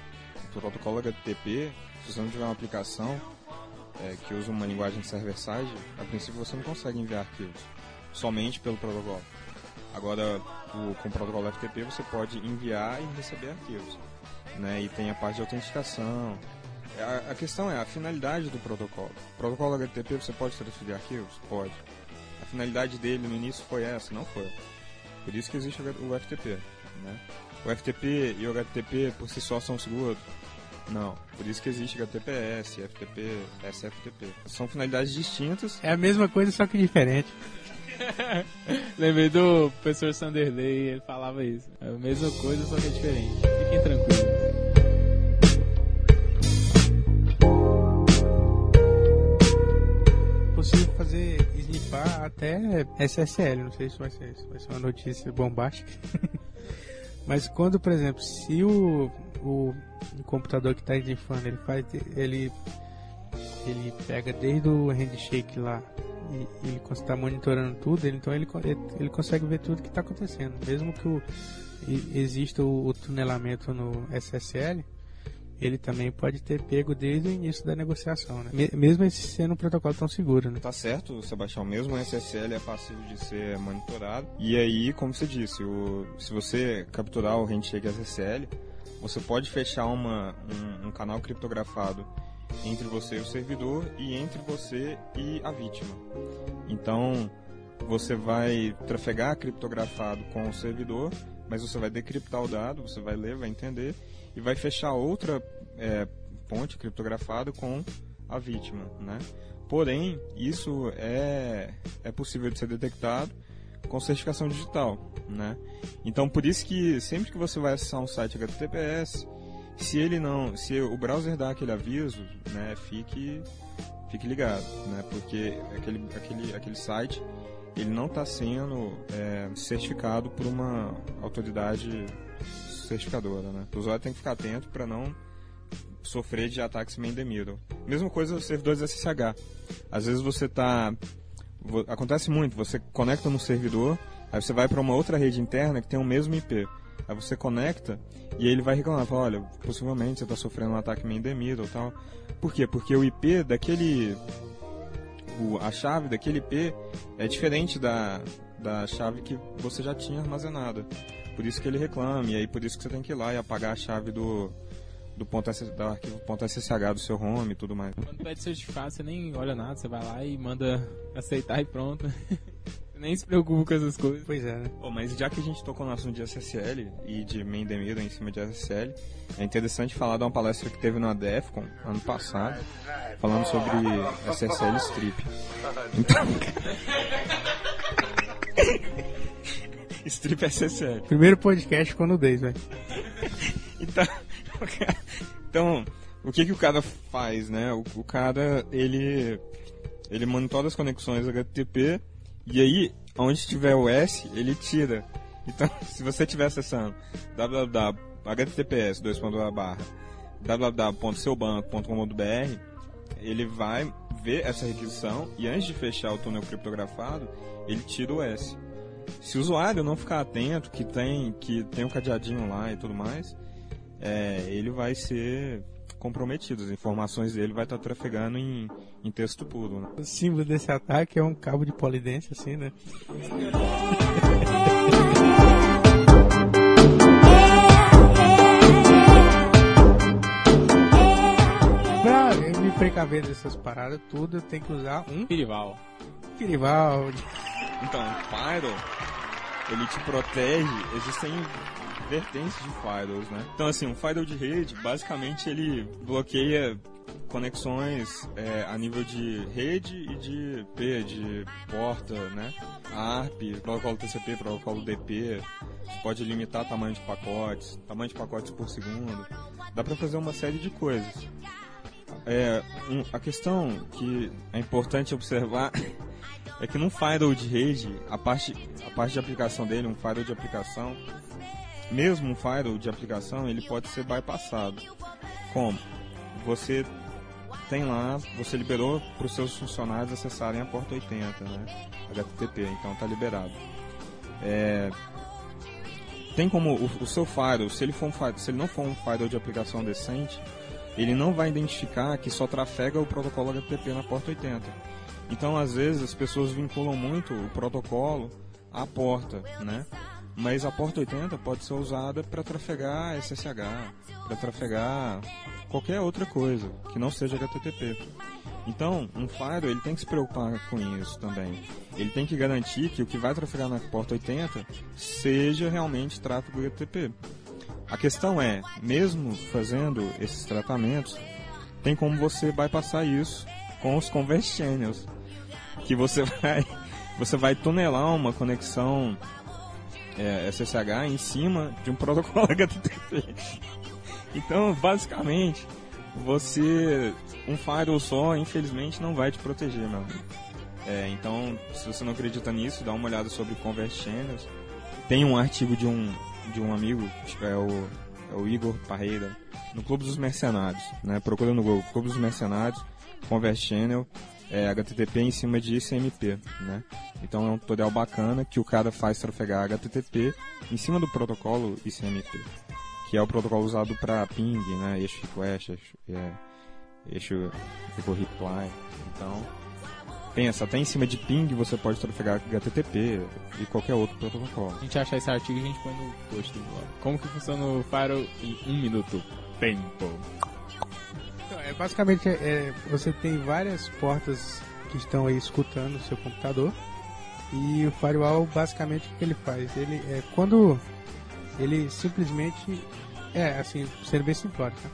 O protocolo HTTP se você não tiver uma aplicação é, que usa uma linguagem server-side, a princípio você não consegue enviar arquivos, somente pelo protocolo. Agora, o, com o protocolo FTP você pode enviar e receber arquivos. Né? E tem a parte de autenticação. É, a, a questão é a finalidade do protocolo. O protocolo HTTP você pode transferir arquivos? Pode. A finalidade dele no início foi essa? Não foi. Por isso que existe o FTP. Né? O FTP e o HTTP por si só são seguros? Não, por isso que existe HTTPS, FTP, SFTP. São finalidades distintas. É a mesma coisa, só que diferente. Lembrei do professor Sanderley, ele falava isso. É a mesma coisa, só que é diferente. Fiquem tranquilos. possível fazer snifar até SSL, não sei se vai ser, vai ser uma notícia bombástica. Mas quando, por exemplo, se o, o, o computador que está snifando, ele faz, ele, ele pega desde o handshake lá e, ele está monitorando tudo, ele, então ele, ele consegue ver tudo que está acontecendo. Mesmo que o, exista o, o tunelamento no SSL, ele também pode ter pego desde o início da negociação, né? Mesmo esse sendo um protocolo tão seguro, né? Tá certo, Sebastião, mesmo o SSL é passível de ser monitorado. E aí, como você disse, o, se você capturar o handshake SSL, você pode fechar uma, um, um canal criptografado entre você e o servidor e entre você e a vítima. Então, você vai trafegar criptografado com o servidor, mas você vai decriptar o dado, você vai ler, vai entender e vai fechar outra é, ponte criptografada com a vítima, né? Porém, isso é, é possível de ser detectado com certificação digital, né? Então, por isso que sempre que você vai acessar um site HTTPS, se ele não, se o browser dá aquele aviso, né, fique, fique ligado, né? Porque aquele, aquele, aquele site ele não está sendo é, certificado por uma autoridade certificadora, né? O usuário tem que ficar atento para não sofrer de ataques man the middle. Mesma coisa os servidores SSH. Às vezes você está acontece muito, você conecta no servidor, aí você vai para uma outra rede interna que tem o mesmo IP. Aí você conecta e ele vai reclamar, fala, olha, possivelmente você está sofrendo um ataque man the middle tal. Por quê? Porque o IP daquele o, a chave daquele IP é diferente da, da chave que você já tinha armazenada. Por isso que ele reclama, e aí por isso que você tem que ir lá e apagar a chave do, do, ponto do arquivo .ssh do seu home e tudo mais. Quando pede certificado, você nem olha nada, você vai lá e manda aceitar e pronto. nem se preocupa com essas coisas. Pois é, né? Oh, mas já que a gente tocou no assunto de SSL e de main em cima de SSL, é interessante falar de uma palestra que teve na DEFCON ano passado, falando sobre SSL Strip. Então... Strip SSL. Primeiro podcast com nudez, velho. então, então, o que que o cara faz, né? O, o cara, ele ele monitora as conexões HTTP e aí, onde tiver o S, ele tira. Então, se você estiver acessando www.https www.seubanco.com.br, ele vai ver essa requisição e antes de fechar o túnel criptografado, ele tira o S. Se o usuário não ficar atento, que tem que tem um cadeadinho lá e tudo mais, é, ele vai ser comprometido. As informações dele vai estar trafegando em, em texto puro. Né? O símbolo desse ataque é um cabo de polidência, assim, né? pra me precaver dessas paradas tudo, eu tenho que usar um Firival. Firival. Então, Pyro, ele te protege, existem vertentes de firewalls, né? Então, assim, um firewall de rede, basicamente, ele bloqueia conexões é, a nível de rede e de P, de porta, né? ARP, protocolo TCP, protocolo DP. Você pode limitar tamanho de pacotes, tamanho de pacotes por segundo. Dá para fazer uma série de coisas. É, um, a questão que é importante observar é que num firewall de rede, a parte, a parte de aplicação dele, um firewall de aplicação, mesmo um firewall de aplicação, ele pode ser bypassado. Como? Você tem lá, você liberou para os seus funcionários acessarem a porta 80, né? HTTP, então está liberado. É, tem como o, o, seu firewall, se ele, for um, se ele não for um firewall de aplicação decente, ele não vai identificar que só trafega o protocolo HTTP na porta 80. Então, às vezes, as pessoas vinculam muito o protocolo à porta, né? Mas a porta 80 pode ser usada para trafegar SSH, para trafegar qualquer outra coisa que não seja HTTP. Então, um firewall ele tem que se preocupar com isso também. Ele tem que garantir que o que vai trafegar na porta 80 seja realmente tráfego HTTP. A questão é, mesmo fazendo esses tratamentos, tem como você bypassar isso com os converse channels, que você vai você vai tunelar uma conexão é, SSH em cima de um protocolo HTTP. Então, basicamente, você um firewall só, infelizmente, não vai te proteger, meu amigo. É, então, se você não acredita nisso, dá uma olhada sobre Converse Channels. Tem um artigo de um de um amigo, é o, é o Igor Parreira, no Clube dos Mercenários, né? Procura no Google, Clube dos Mercenários, Converse Channel, é, HTTP em cima de ICMP, né? Então é um tutorial bacana que o cara faz trafegar HTTP em cima do protocolo ICMP, que é o protocolo usado para ping, né? Eixo request, eixo, é, eixo reply. Então pensa, até em cima de ping você pode trafegar HTTP e qualquer outro protocolo. A gente achar esse artigo e a gente põe no post do blog. Como que funciona o Firewall em um minuto? Tempo. Então, é, basicamente, é, você tem várias portas que estão aí escutando o seu computador. E o firewall, basicamente, o que ele faz? Ele, é, quando ele simplesmente, é assim, sendo bem simplório, tá?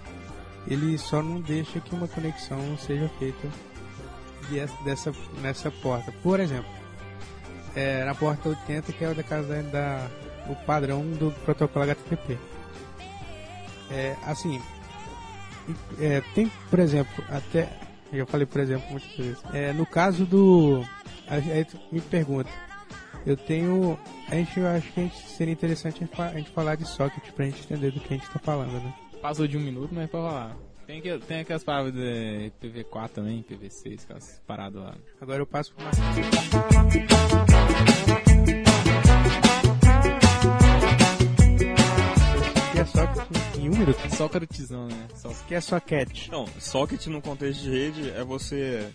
ele só não deixa que uma conexão seja feita dessa, nessa porta. Por exemplo, é, na porta 80, que é o da casa da, o padrão do protocolo HTTP. É, assim, é, tem, por exemplo, até. Eu falei, por exemplo, muitas vezes. É, no caso do. Aí tu me pergunta. Eu tenho. A gente, eu acho que a gente, seria interessante a gente falar de socket pra gente entender do que a gente tá falando, né? Passou de um minuto, mas pode falar. Tem, que, tem aquelas palavras de PV4 também, PV6, aquelas paradas lá. Agora eu passo pro que é socket em um minuto. Socratizão, né? O que é socket? Não, socket no contexto de rede é você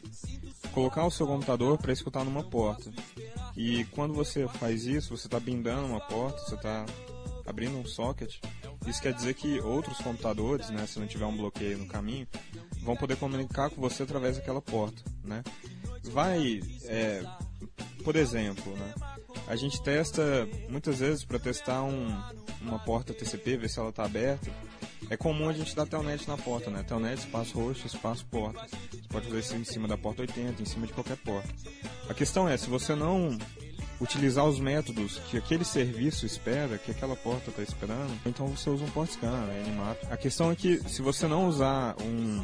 colocar o seu computador para escutar numa porta. E quando você faz isso, você está bindando uma porta, você está abrindo um socket. Isso quer dizer que outros computadores, né, se não tiver um bloqueio no caminho, vão poder comunicar com você através daquela porta, né? Vai, é, por exemplo, né, a gente testa muitas vezes para testar um, uma porta TCP, ver se ela está aberta. É comum a gente dar telnet na porta, né? Telnet, espaço roxo, espaço porta. Você pode fazer isso em cima da porta 80, em cima de qualquer porta. A questão é, se você não utilizar os métodos que aquele serviço espera, que aquela porta está esperando, então você usa um port scan, né, Nmap. A questão é que se você não usar um,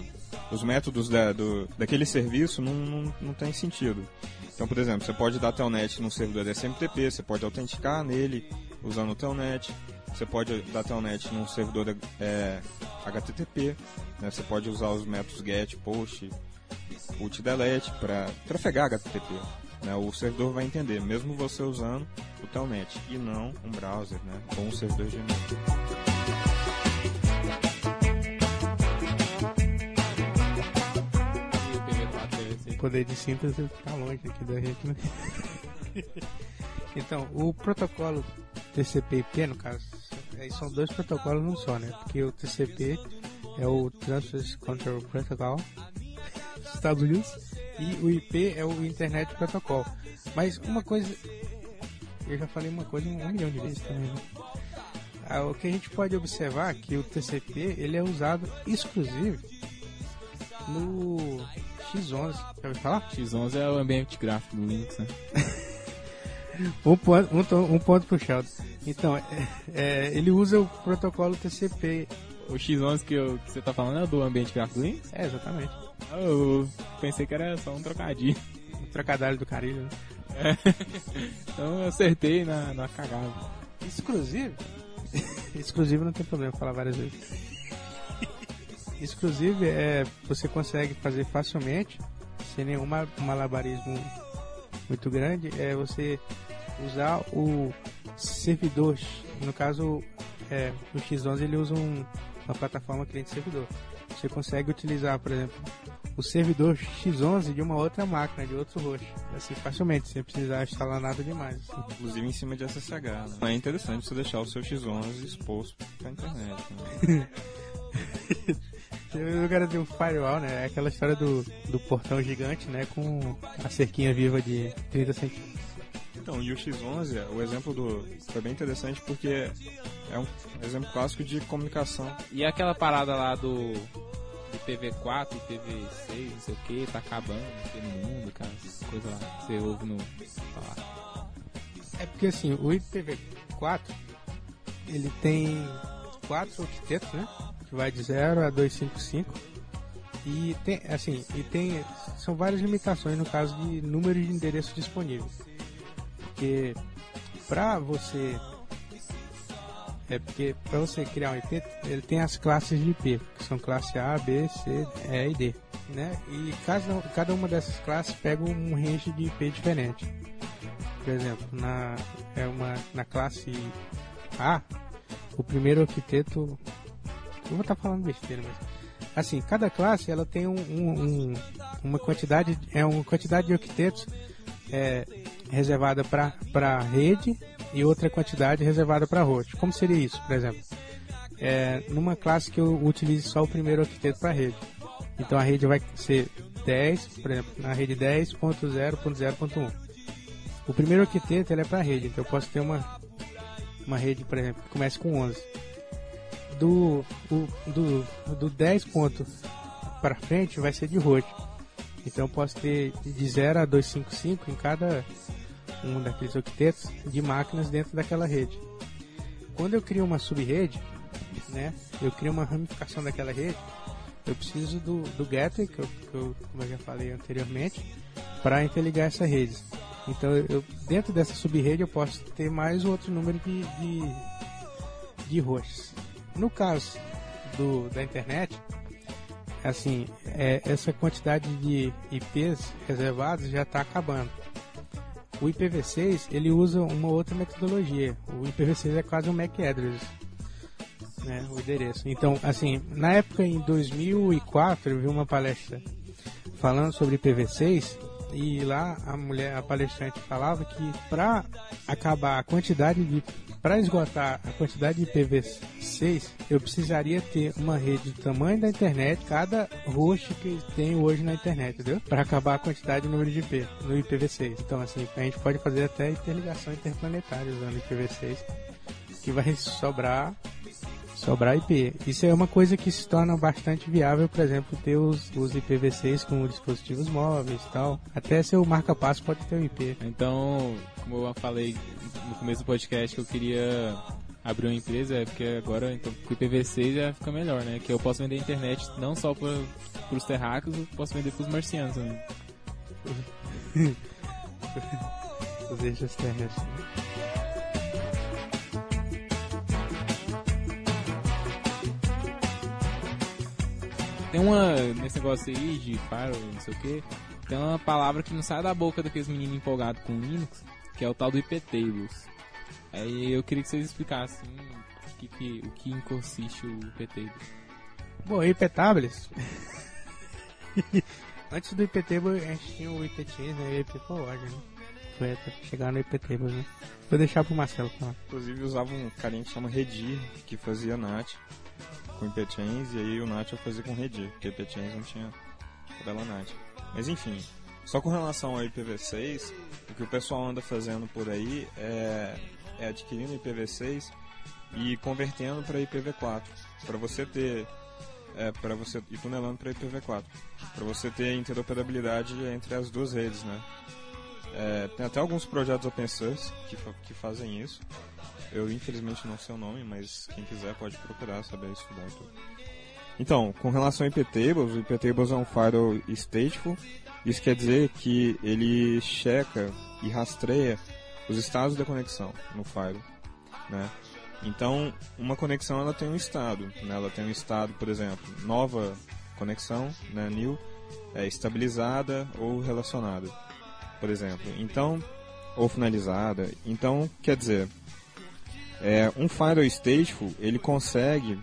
os métodos da, do, daquele serviço, não, não, não tem sentido. Então, por exemplo, você pode dar telnet no servidor SMTP, você pode autenticar nele usando o telnet, você pode dar telnet num servidor é, HTTP, né? você pode usar os métodos GET, POST, PUT DELETE para trafegar HTTP. Né? O servidor vai entender, mesmo você usando o telnet e não um browser né? ou um servidor. E PV4 PV6. poder de síntese tá longe aqui da gente, né? então, o protocolo TCP/IP, no caso, são dois protocolos não só, né? Porque o TCP é o Transfer Control Protocol dos Estados Unidos e o IP é o Internet Protocol. Mas uma coisa, eu já falei uma coisa um milhão de vezes também. Né? Ah, O que a gente pode observar é que o TCP ele é usado exclusivo no X11. Já ouviu falar? X11 é o ambiente gráfico do Linux, né? Um ponto, um, to- um ponto Sheldon. Então, é, é, ele usa o protocolo TCP. O X11 que, eu- que você tá falando é do ambiente gráfico do Linux? É, exatamente. Eu pensei que era só um trocadilho. O trocadilho do carilho. Né? Então eu acertei na, na cagada. Exclusivo? Exclusivo não tem problema falar várias vezes. Exclusivo é você consegue fazer facilmente, sem nenhum ma- malabarismo muito grande, é você usar o servidor. No caso, é, o X11 ele usa um- uma plataforma cliente-servidor. Você consegue utilizar, por exemplo, o servidor X11 de uma outra máquina, de outro host. Assim, facilmente, sem precisar instalar nada demais. assim. Inclusive em cima de SSH. Né? É interessante você deixar o seu X11 exposto pra internet. Né? O cara tem um firewall, né? É aquela história do, do portão gigante, né? Com a cerquinha viva de 30 centímetros. Então, e o X11, o exemplo do foi bem interessante porque é um exemplo clássico de comunicação. E aquela parada lá do IPv4, IPv6, não sei o que, tá acabando aqui no mundo, cara. Coisas lá que você ouve no. falar. É porque assim, o IPv4 ele tem quatro octetos, né? Que vai de 0 a 255. E tem, assim, e tem. São várias limitações no caso de número de endereços disponíveis. Porque pra você. É porque para você criar um IP, ele tem as classes de IP, que são classe A, B, C, E e D. Né? E cada, cada uma dessas classes pega um range de IP diferente. Por exemplo, na, é uma, na classe A, o primeiro octeto. Eu vou estar falando besteira, mas. Assim, cada classe ela tem um, um- um- uma quantidade, é uma quantidade de octetos é, reservada para rede e outra quantidade reservada para host. Como seria isso, por exemplo? É, numa classe que eu utilize só o primeiro octeto para rede. Então a rede vai ser 10, por exemplo, na rede 10.0.0.1. O primeiro octeto ele é para rede, então eu posso ter uma, uma rede, por exemplo, que comece com 11. Do, do, do 10 pontos para frente vai ser de host. Então eu posso ter de 0 a 255 em cada um daqueles octetos de máquinas dentro daquela rede. Quando eu crio uma subrede, né, eu crio uma ramificação daquela rede, eu preciso do, do gateway, que eu, que eu, como eu já falei anteriormente, para interligar essa rede. Então, eu, dentro dessa subrede eu posso ter mais outro número de, de, de hosts. No caso do, da internet, assim, é, essa quantidade de IPs reservados já está acabando. O IPv6 ele usa uma outra metodologia. O IPv6 é quase um MAC address, né, o endereço. Então, assim, na época em 2004 eu vi uma palestra falando sobre IPv6 e lá a mulher, a palestrante falava que para acabar a quantidade de para esgotar a quantidade de IPv6, eu precisaria ter uma rede do tamanho da internet, cada host que tem hoje na internet, entendeu? Para acabar a quantidade de número de IP no IPv6. Então, assim, a gente pode fazer até interligação interplanetária usando IPv6, que vai sobrar sobrar IP. Isso é uma coisa que se torna bastante viável, por exemplo, ter os, os IPv6 com dispositivos móveis e tal. Até seu marca-passo pode ter um IP. Então, como eu falei no começo do podcast que eu queria abrir uma empresa, é porque agora então, com o IPv6 já fica melhor, né? Que eu posso vender internet não só para os terráqueos, eu posso vender para os marcianos também. Os eixos terrestres. Tem uma, nesse negócio aí de firewall, não sei o que, tem uma palavra que não sai da boca daqueles meninos empolgados com Linux, que é o tal do IP tables. Aí eu queria que vocês explicassem o que, que, o que consiste o IP tables. Bom, IP tablets. Antes do IP table a gente tinha o IP Chains né, e o IP forward, né? Foi até chegar no IP tables, né? Vou deixar pro Marcelo falar. Inclusive usava um carinha que chama Redir, que fazia NAT com IPchains, e aí o NAT eu fazia com Redir, porque IPchains não tinha tabela NAT. Mas enfim, só com relação ao IPv6, o que o pessoal anda fazendo por aí é, é adquirindo IPv6 e convertendo para IPv4. Para você ter é, para você e tunelando para IPv4, para você ter interoperabilidade entre as duas redes, né? É, tem até alguns projetos open source que, que fazem isso. Eu infelizmente não sei o nome, mas quem quiser pode procurar saber estudar tudo. Então, com relação ao iptables, o iptables é um file stateful. Isso quer dizer que ele checa e rastreia os estados da conexão no file, né? Então, uma conexão ela tem um estado, né? Ela tem um estado, por exemplo, nova conexão, né, new, é estabilizada ou relacionada, por exemplo. Então, ou finalizada. Então, quer dizer, é, um file stateful, ele consegue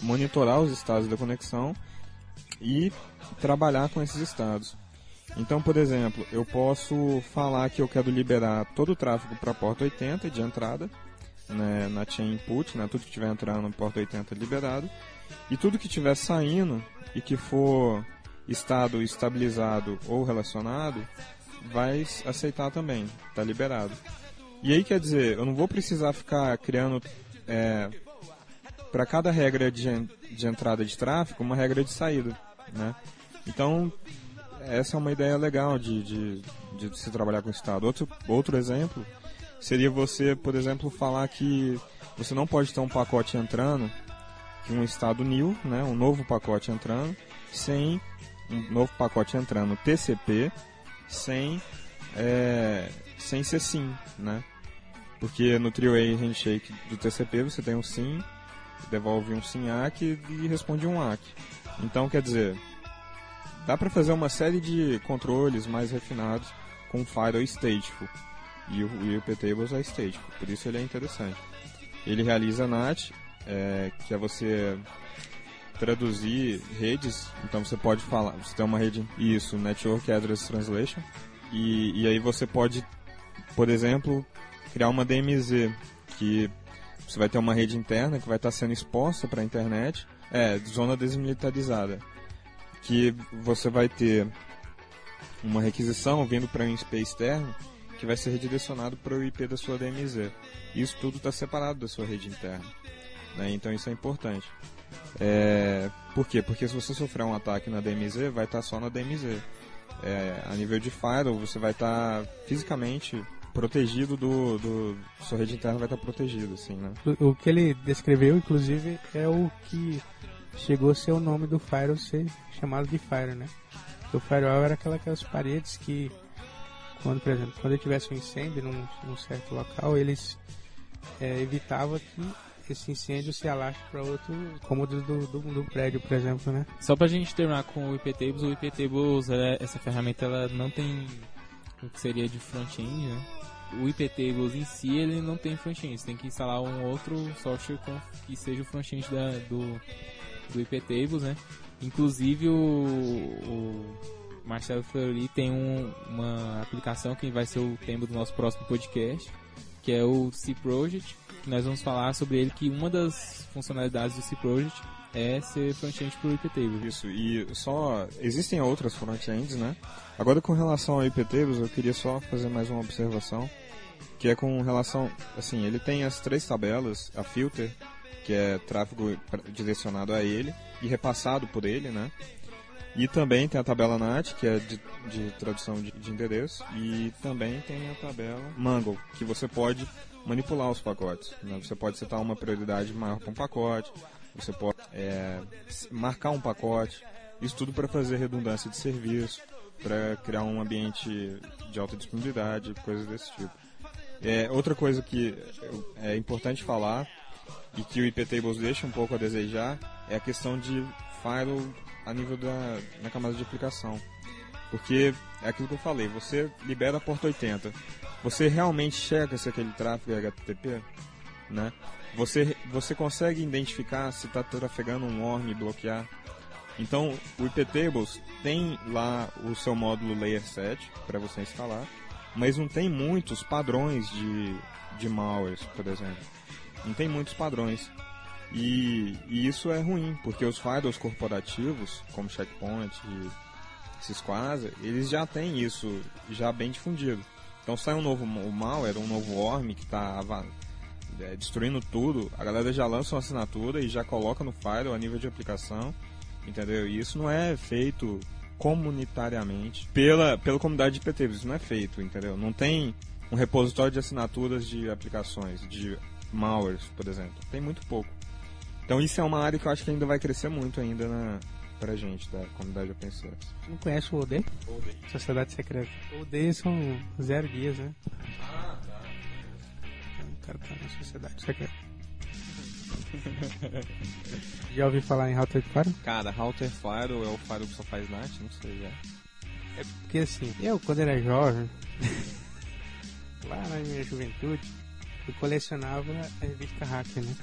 monitorar os estados da conexão e trabalhar com esses estados. Então, por exemplo, eu posso falar que eu quero liberar todo o tráfego para a porta 80 de entrada, né, na chain input, né, tudo que estiver entrando na porta 80 é liberado, e tudo que estiver saindo e que for estado estabilizado ou relacionado, vai aceitar também, está liberado. E aí quer dizer, eu não vou precisar ficar criando é, para cada regra de, de entrada de tráfego uma regra de saída, né? Então essa é uma ideia legal de, de, de se trabalhar com o estado. Outro, outro exemplo seria você, por exemplo, falar que você não pode ter um pacote entrando, um estado new, né, um novo pacote entrando, sem um novo pacote entrando TCP, sem, é, sem ser SIM, né? Porque no three-way handshake do TCP você tem um SIM, devolve um SIM ACK e responde um ACK. Então, quer dizer, dá para fazer uma série de controles mais refinados com Firewall stateful. E o, e o ptables é stateful, por isso ele é interessante. Ele realiza NAT, é, que é você traduzir redes, então você pode falar, você tem uma rede, isso, Network Address Translation, e, e aí você pode, por exemplo, criar uma DMZ, que você vai ter uma rede interna que vai estar sendo exposta para a internet, é, zona desmilitarizada que você vai ter uma requisição vindo para um IP externo que vai ser redirecionado para o IP da sua DMZ. Isso tudo está separado da sua rede interna. Né? Então isso é importante. É... Por quê? Porque se você sofrer um ataque na DMZ, vai estar tá só na DMZ. É... A nível de firewall, você vai estar tá fisicamente protegido do, do, Sua rede interna vai estar tá protegida, assim, né? O, o que ele descreveu, inclusive, é o que chegou a ser o nome do Firewall ser chamado de Firewall, né? O Firewall era aquela, aquelas paredes que, quando, por exemplo, quando tivesse um incêndio num, num certo local, eles é, evitavam que esse incêndio se alastre para outro cômodo do, do, do, prédio, por exemplo, né? Só para a gente terminar com o IPTables, o IPTables, é, essa ferramenta, ela não tem o que seria de front-end, né? O IPTables em si, ele não tem front-end, você tem que instalar um outro software com, que seja o front-end do, do IPTables, né? Inclusive o, o Marcelo Fleury tem um, uma aplicação que vai ser o tema do nosso próximo podcast, que é o C Project, que nós vamos falar sobre ele que uma das funcionalidades do C Project é ser front-end o IPTables. Isso, e só existem outras front-ends, né? Agora com relação ao IPTables, eu queria só fazer mais uma observação, que é com relação, assim, ele tem as três tabelas, a filter, que é tráfego direcionado a ele e repassado por ele, né? E também tem a tabela NAT, que é de, de tradução de, de, endereço, e também tem a tabela Mangle, que você pode manipular os pacotes. Né? Você pode setar uma prioridade maior para um pacote, você pode é, marcar um pacote, isso tudo para fazer redundância de serviço, para criar um ambiente de alta disponibilidade, coisas desse tipo. É, outra coisa que é importante falar e que o IPTables deixa um pouco a desejar é a questão de firewall a nível da na camada de aplicação. Porque é aquilo que eu falei, você libera a porta 80. Você realmente checa se aquele tráfego é HTTP? Né? Você, você consegue identificar se está trafegando um worm e bloquear? Então, o IPTables tem lá o seu módulo Layer 7 para você instalar, mas não tem muitos padrões de, de malwares, por exemplo não tem muitos padrões. E, e, isso é ruim, porque os firewalls corporativos, como Checkpoint e Sysquasa, eles já têm isso já bem difundido. Então sai um novo malware, um novo worm que está é, destruindo tudo, a galera já lança uma assinatura e já coloca no Firewall a nível de aplicação, entendeu? E isso não é feito comunitariamente pela, pela comunidade de PT, isso não é feito, entendeu? Não tem um repositório de assinaturas de aplicações, de malwares, por exemplo. Tem muito pouco. Então isso é uma área que eu acho que ainda vai crescer muito ainda na, pra gente, da comunidade open source. Não conhece o OD? Sociedade Secreta. OD são zero dias, né? Ah, tá. O cara tá na Sociedade Secreta. Já ouviu falar em Router Fire? Cara, Router Firewall é o Firewall que só faz NAT? Não sei já. É porque assim, eu quando era jovem, lá na minha juventude, eu colecionava a revista Hacker, né?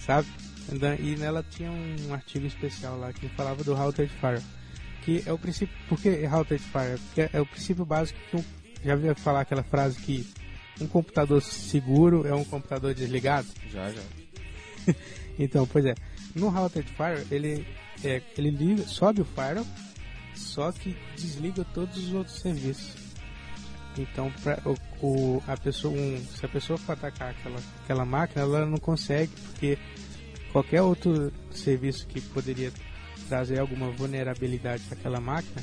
Sabe? E nela tinha um artigo especial lá que falava do Router Fire. Que é o princípio. Por que Router Fire? Porque é o princípio básico que um, já ouviu falar aquela frase que um computador seguro é um computador desligado? Já, já. Então, pois é, no Router Fire ele, é, ele liga, sobe o firewall, só que desliga todos os outros serviços. Então, pra, o, o- a pessoa, um, se a pessoa for atacar aquela, aquela máquina, ela não consegue, porque qualquer outro serviço que poderia trazer alguma vulnerabilidade para aquela máquina,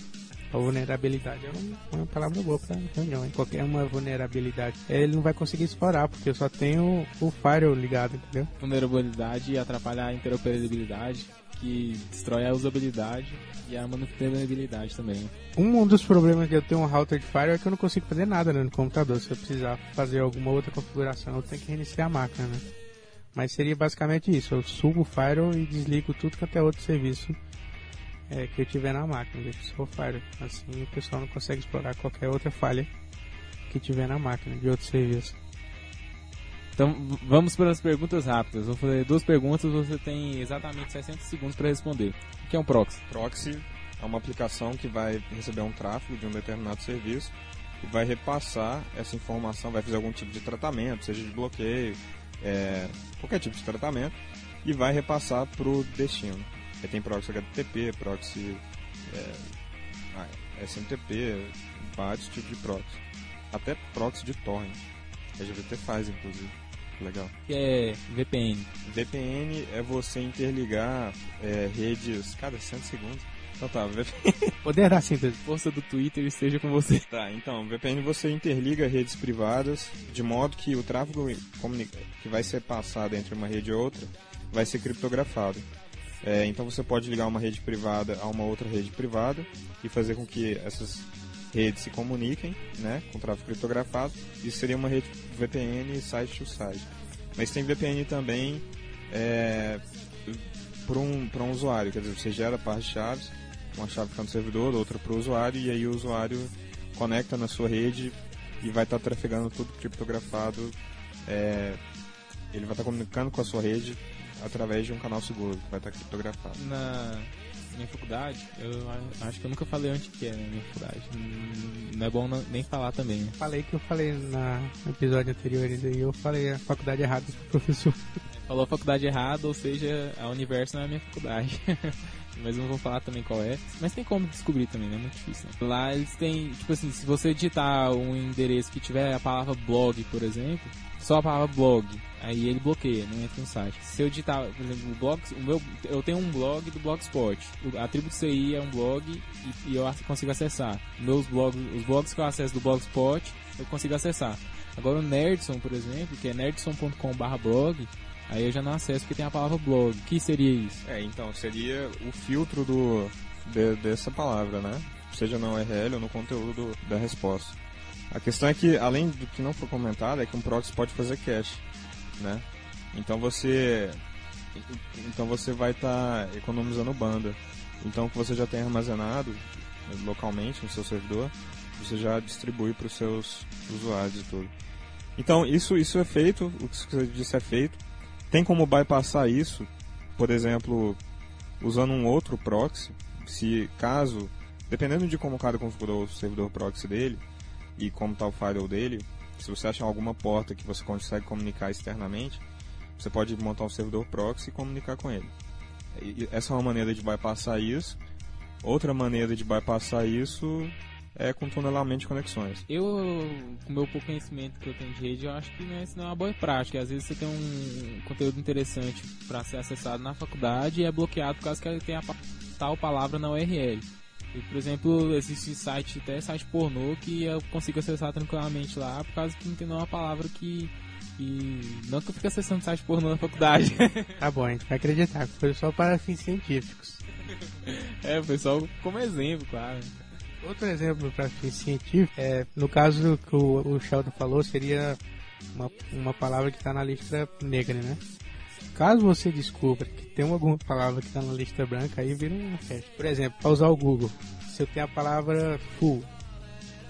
a vulnerabilidade é uma, uma palavra boa para reunião, hein? qualquer uma vulnerabilidade, ele não vai conseguir explorar, porque só tem o, firewall ligado, entendeu? Vulnerabilidade atrapalha a interoperabilidade, que destrói a usabilidade e a manutenibilidade também. Um dos problemas de eu ter um router de firewall é que eu não consigo fazer nada né, no computador. Se eu precisar fazer alguma outra configuração, eu tenho que reiniciar a máquina, né? Mas seria basicamente isso. Eu subo o firewall e desligo tudo que até outro serviço é, que eu tiver na máquina. Deixo só o firewall. Assim o pessoal não consegue explorar qualquer outra falha que tiver na máquina de outro serviço. Então vamos para as perguntas rápidas. Vou fazer duas perguntas, você tem exatamente 60 segundos para responder. O que é um proxy? Proxy é uma aplicação que vai receber um tráfego de um determinado serviço e vai repassar essa informação, vai fazer algum tipo de tratamento, seja de bloqueio, é, qualquer tipo de tratamento, e vai repassar para o destino. Aí tem proxy HTTP, proxy é, ah, SMTP, vários tipos de proxy. Até proxy de torrent. A GVT faz, inclusive. Legal. Que é VPN? VPN é você interligar é, redes. Cada 100 segundos. Então tá, VPN. Poderá síntese. Força do Twitter esteja com você. Tá, então, VPN você interliga redes privadas de modo que o tráfego que vai ser passado entre uma rede e outra vai ser criptografado. É, então você pode ligar uma rede privada a uma outra rede privada e fazer com que essas redes se comuniquem né, com tráfego criptografado. Isso seria uma rede VPN site to site. Mas tem VPN também é, para um, um usuário, quer dizer, você gera par de chaves, uma chave fica no servidor, outra para o usuário, e aí o usuário conecta na sua rede e vai estar trafegando tudo criptografado. é, ele vai estar comunicando com a sua rede através de um canal seguro, que vai estar criptografado. Na minha faculdade, eu acho que eu nunca falei onde que é na minha faculdade. Hum, Não é bom não- nem falar também, né? Falei que eu falei na, no episódio anterior aí, eu falei a faculdade errada pro professor. Falou a faculdade errada, ou seja, a Universo não é a minha faculdade. Mas não vou falar também qual é. Mas tem como descobrir também, não é muito difícil. né? Lá eles têm, tipo assim, se você digitar um endereço que tiver a palavra blog, por exemplo, só a palavra blog, aí ele bloqueia, não entra no site. Se eu digitar, por exemplo, o blog, o meu, eu tenho um blog do Blogspot. A Tribo CI é um blog e, e eu consigo acessar. Meus blogs, os blogs que eu acesso do Blogspot, eu consigo acessar. Agora o Nerdson, por exemplo, que é nerdson.com/blog, aí eu já não acesso porque tem a palavra blog. O que seria isso? É, então seria o filtro do, de- dessa palavra, né? Seja na URL ou no conteúdo da resposta. A questão é que, além do que não foi comentado, é que um proxy pode fazer cache, né? Então você, então você vai estar economizando banda. Então o que você já tem armazenado eh, localmente no seu servidor, você já distribui para os seus usuários e tudo. Então isso isso é feito, o que você disse é feito. Tem como bypassar isso, por exemplo, usando um outro proxy, se caso, dependendo de como o cara configurou o servidor proxy dele e como está o firewall dele, se você achar alguma porta que você consegue comunicar externamente, você pode montar um servidor proxy e comunicar com ele. E- Essa é uma maneira de bypassar isso. Outra maneira de bypassar isso é com tunelamento de conexões. Eu, com o meu pouco conhecimento que eu tenho de rede, eu acho que né, isso não é uma boa prática. Às vezes você tem um conteúdo interessante para ser acessado na faculdade e é bloqueado por causa que ele tem a tal palavra na URL. E, por exemplo, existe site, até site pornô, que eu consigo acessar tranquilamente lá, por causa que não tem nenhuma palavra que. que... Não que eu fique acessando site pornô na faculdade. Tá bom, a gente vai acreditar, foi só para fins científicos. é, foi só como exemplo, claro. Outro exemplo para fins científicos, é, no caso que o, o Sheldon falou, seria uma, uma palavra que está na lista negra, né? Caso você descubra que tem alguma palavra que está na lista branca, aí vira um festa. Por exemplo, para usar o Google, se eu tenho a palavra full,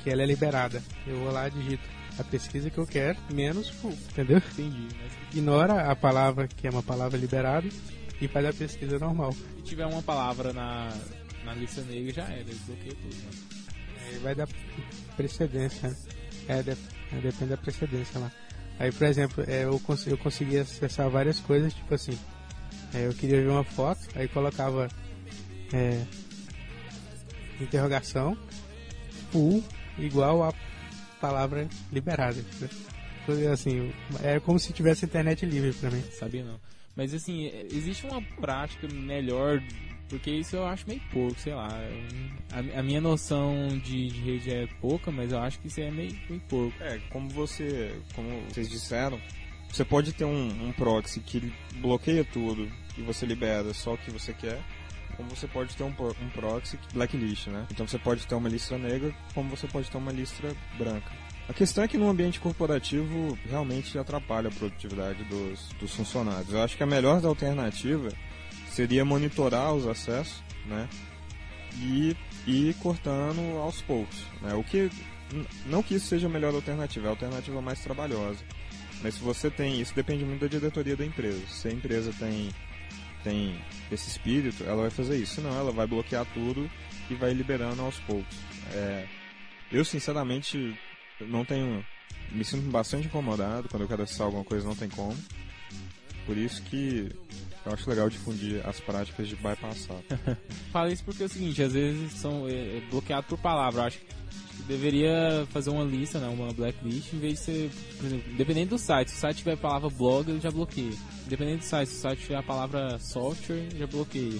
que ela é liberada, eu vou lá e digito a pesquisa que eu quero, menos full, entendeu? Entendi. Ignora a palavra que é uma palavra liberada e faz a pesquisa normal. se tiver uma palavra na, na lista negra, já era, desbloqueia tudo. Né? Aí vai dar precedência. É, de- é, depende da precedência lá. Aí, por exemplo, é, eu, cons eu conseguia acessar várias coisas, tipo assim, é, eu queria ver uma foto, aí colocava é, interrogação, full, igual a palavra liberada. Então, Assim, é como se tivesse internet livre pra mim. Sabia não. Mas assim, é- existe uma prática melhor, porque isso eu acho meio pouco, sei lá. A, a minha noção de, de rede é pouca, mas eu acho que isso é meio, meio pouco. É, como você, como vocês disseram, você pode ter um, um proxy que bloqueia tudo e você libera só o que você quer, como você pode ter um, um proxy blacklist, né? Então você pode ter uma lista negra, como você pode ter uma lista branca. A questão é que no ambiente corporativo realmente atrapalha a produtividade dos, dos funcionários. Eu acho que a melhor alternativa seria monitorar os acessos, né? E ir cortando aos poucos, né? O que não que isso seja a melhor alternativa, é a alternativa mais trabalhosa. Mas se você tem, isso depende muito da diretoria da empresa. Se a empresa tem tem esse espírito, ela vai fazer isso. Senão ela vai bloquear tudo e vai liberando aos poucos. É, eu sinceramente não tenho, me sinto bastante incomodado quando eu quero acessar alguma coisa não tem como. Por isso que eu acho legal difundir as práticas de bypassar. Falo isso porque é o seguinte, às vezes são é, é bloqueado por palavra. Acho que deveria fazer uma lista, né, uma blacklist, em vez de ser, por exemplo, dependendo do site. Se o site tiver a palavra blog, ele já bloqueia. Dependendo do site, se o site tiver a palavra software, já bloqueia.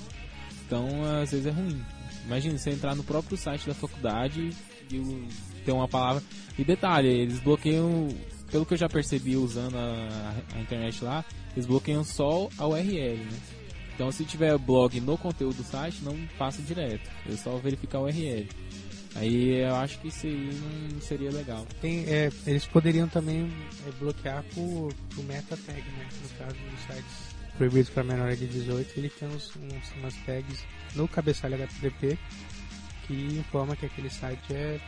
Então, às vezes é ruim. Imagina você entrar no próprio site da faculdade e ter uma palavra. E detalhe, eles bloqueiam, pelo que eu já percebi usando a, a internet lá, eles bloqueiam só a URL, né? Então, se tiver blog no conteúdo do site, não passa direto. É só verificar o URL. Aí eu acho que isso aí não seria legal. Tem, é, eles poderiam também é, bloquear por, por meta tag, né? No caso dos sites proibidos para menores de 18, ele tem uns, uns, umas tags no cabeçalho HTTP que informa que aquele site é,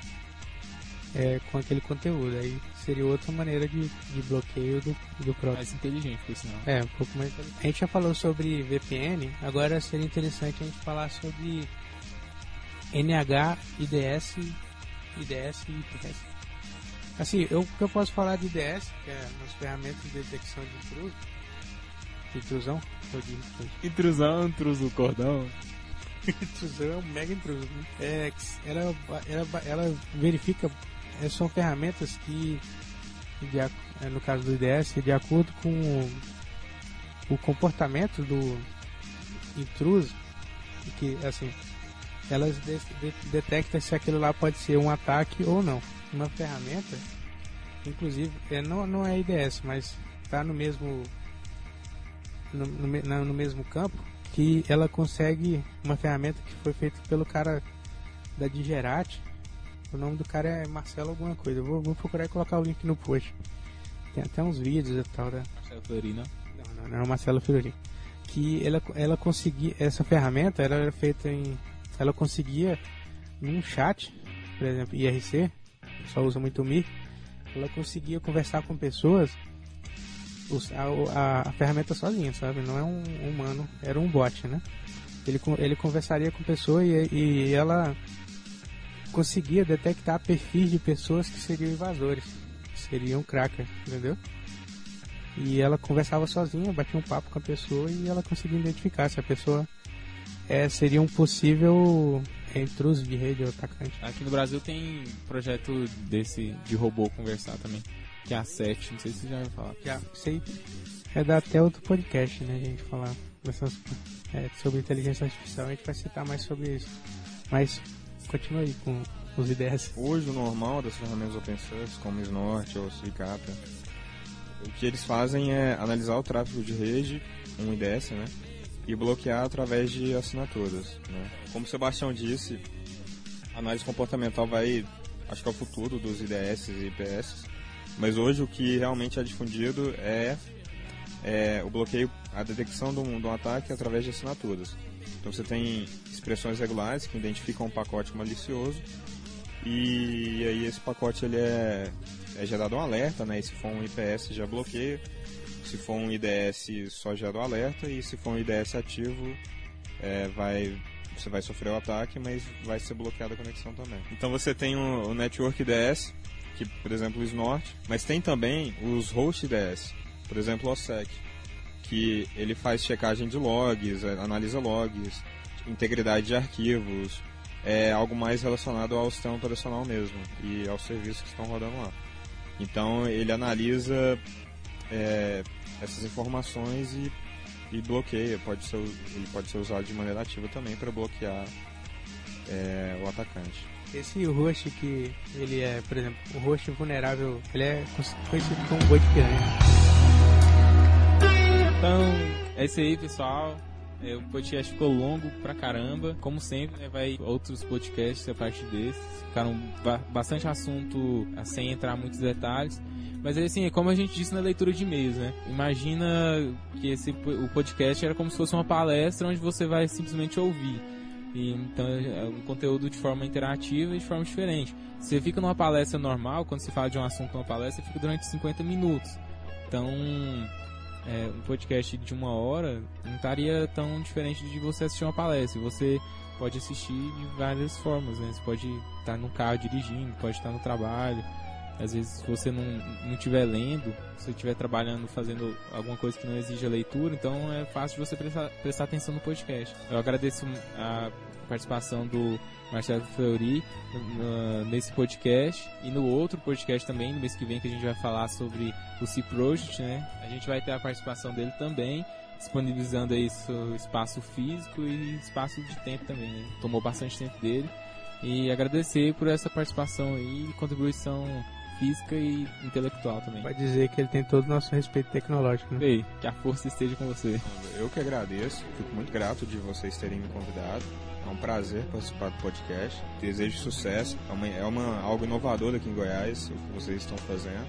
é com aquele conteúdo. Aí seria outra maneira de, de bloqueio do, do próprio. Mais inteligente, por sinal. É, um pouco mais. A gente já falou sobre VPN, agora seria interessante a gente falar sobre NH, IDS, IDS e IPS. Assim, eu, o que eu posso falar de IDS, que é nas ferramentas de detecção de intruso, intrusão, intruso. Intrusão, intruso cordão. intrusão é um mega intruso. né? É, ela, ela, ela verifica, são ferramentas que, de é, no caso do IDS, de acordo com o, o comportamento do intruso, que assim, elas de, de, detectam se aquilo lá pode ser um ataque ou não. Uma ferramenta, inclusive, é, não, não é IDS, mas está no mesmo no, no, no mesmo campo, que ela consegue uma ferramenta que foi feita pelo cara da Digerati. O nome do cara é Marcelo alguma coisa. Eu vou, vou procurar e colocar o link no post. Tem até uns vídeos e tal, né? Marcelo Florina. Não, não, não é o Marcelo Fiorino. Que ela, ela conseguia, essa ferramenta ela era feita em. Ela conseguia, num chat, por exemplo, IRC, só usa muito o Mir, ela conseguia conversar com pessoas, a, a- a ferramenta sozinha, sabe? Não é um humano, era um bot, né? Ele, ele conversaria com pessoa e, e ela conseguia detectar perfis de pessoas que seriam invasores, que seriam cracker, entendeu? E ela conversava sozinha, batia um papo com a pessoa e ela conseguia identificar se a pessoa é, seria um possível entre os v-rede e o atacante. Aqui no Brasil tem projeto desse de robô conversar também, que é a 7, não sei se você já ouviu falar. Já, sei. É dar até outro podcast, né, a gente falar dessas, é, sobre inteligência artificial. A gente vai citar mais sobre isso. Mas continue aí com os ideias. Hoje o normal das ferramentas open source, como Snort ou Suricata, o que eles fazem é analisar o tráfego de rede, um IDS, né? E bloquear através de assinaturas. Né? Como o Sebastião disse, a análise comportamental vai, acho que é o futuro dos IDS e IPS. Mas hoje o que realmente é difundido é, é o bloqueio, a detecção de um, de um ataque através de assinaturas. Então você tem expressões regulares que identificam um pacote malicioso e aí esse pacote ele é, é gerado um alerta, né? E se for um IPS já bloqueia, se for um IDS só gera o alerta e se for um IDS ativo é, vai você vai sofrer o ataque, mas vai ser bloqueada a conexão também. Então você tem o, o Network IDS, que por exemplo o Snort, mas tem também os Host IDS, por exemplo o OSSEC, que ele faz checagem de logs, é, analisa logs, integridade de arquivos, é algo mais relacionado ao sistema operacional mesmo e aos serviços que estão rodando lá. Então ele analisa é, essas informações e, e, bloqueia. Pode ser, ele pode ser usado de maneira ativa também para bloquear é, o atacante. Esse host que ele é, por exemplo, o host vulnerável, ele é conhecido como boi de piranha. Então, é isso aí, pessoal. É, o podcast ficou longo pra caramba. Como sempre, né, vai outros podcasts a partir desses. Ficaram ba bastante assunto sem entrar muitos detalhes. Mas assim, é como a gente disse na leitura de e-mails, né? Imagina que esse, o podcast era como se fosse uma palestra onde você vai simplesmente ouvir. E, então é um conteúdo de forma interativa e de forma diferente. Você fica numa palestra normal, quando se fala de um assunto numa palestra, fica durante 50 minutos. Então, é, um podcast de uma hora não estaria tão diferente de você assistir uma palestra. Você pode assistir de várias formas, né? Você pode estar no carro dirigindo, pode estar no trabalho. Às vezes, se você não estiver lendo, se você estiver trabalhando, fazendo alguma coisa que não exige a leitura, então é fácil de você prestar, prestar atenção no podcast. Eu agradeço a participação do Marcelo Fleury nesse podcast e no outro podcast também, no mês que vem, que a gente vai falar sobre o C Project, né? A gente vai ter a participação dele também, disponibilizando aí seu espaço físico e espaço de tempo também, né? Tomou bastante tempo dele. E agradecer por essa participação aí e contribuição física e intelectual também. Vai dizer que ele tem todo o nosso respeito tecnológico, né? Ei, que a força esteja com você. Eu que agradeço, fico muito grato de vocês terem me convidado. É um prazer participar do podcast. Desejo sucesso. É uma, é uma algo inovador aqui em Goiás, o que vocês estão fazendo.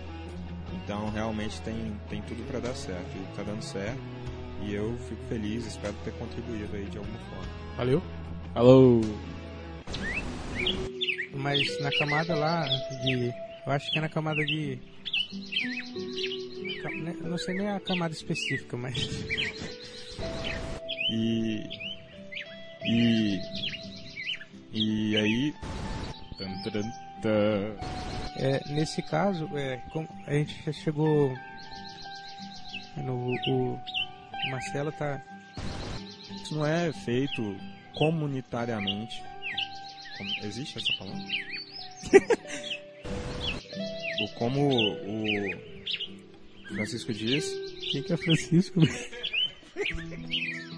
Então realmente tem, tem tudo para dar certo. E tá dando certo. E eu fico feliz, espero ter contribuído aí de alguma forma. Valeu. Falou! Mas na camada lá de. Eu acho que é na camada de. né, não sei nem a camada específica, mas. E. E. E aí. É, nesse caso, é, a gente já chegou. No, o, o Marcelo tá. Isso não é feito comunitariamente. Como- existe essa palavra? O- Como o Francisco disse, Quem que é Francisco?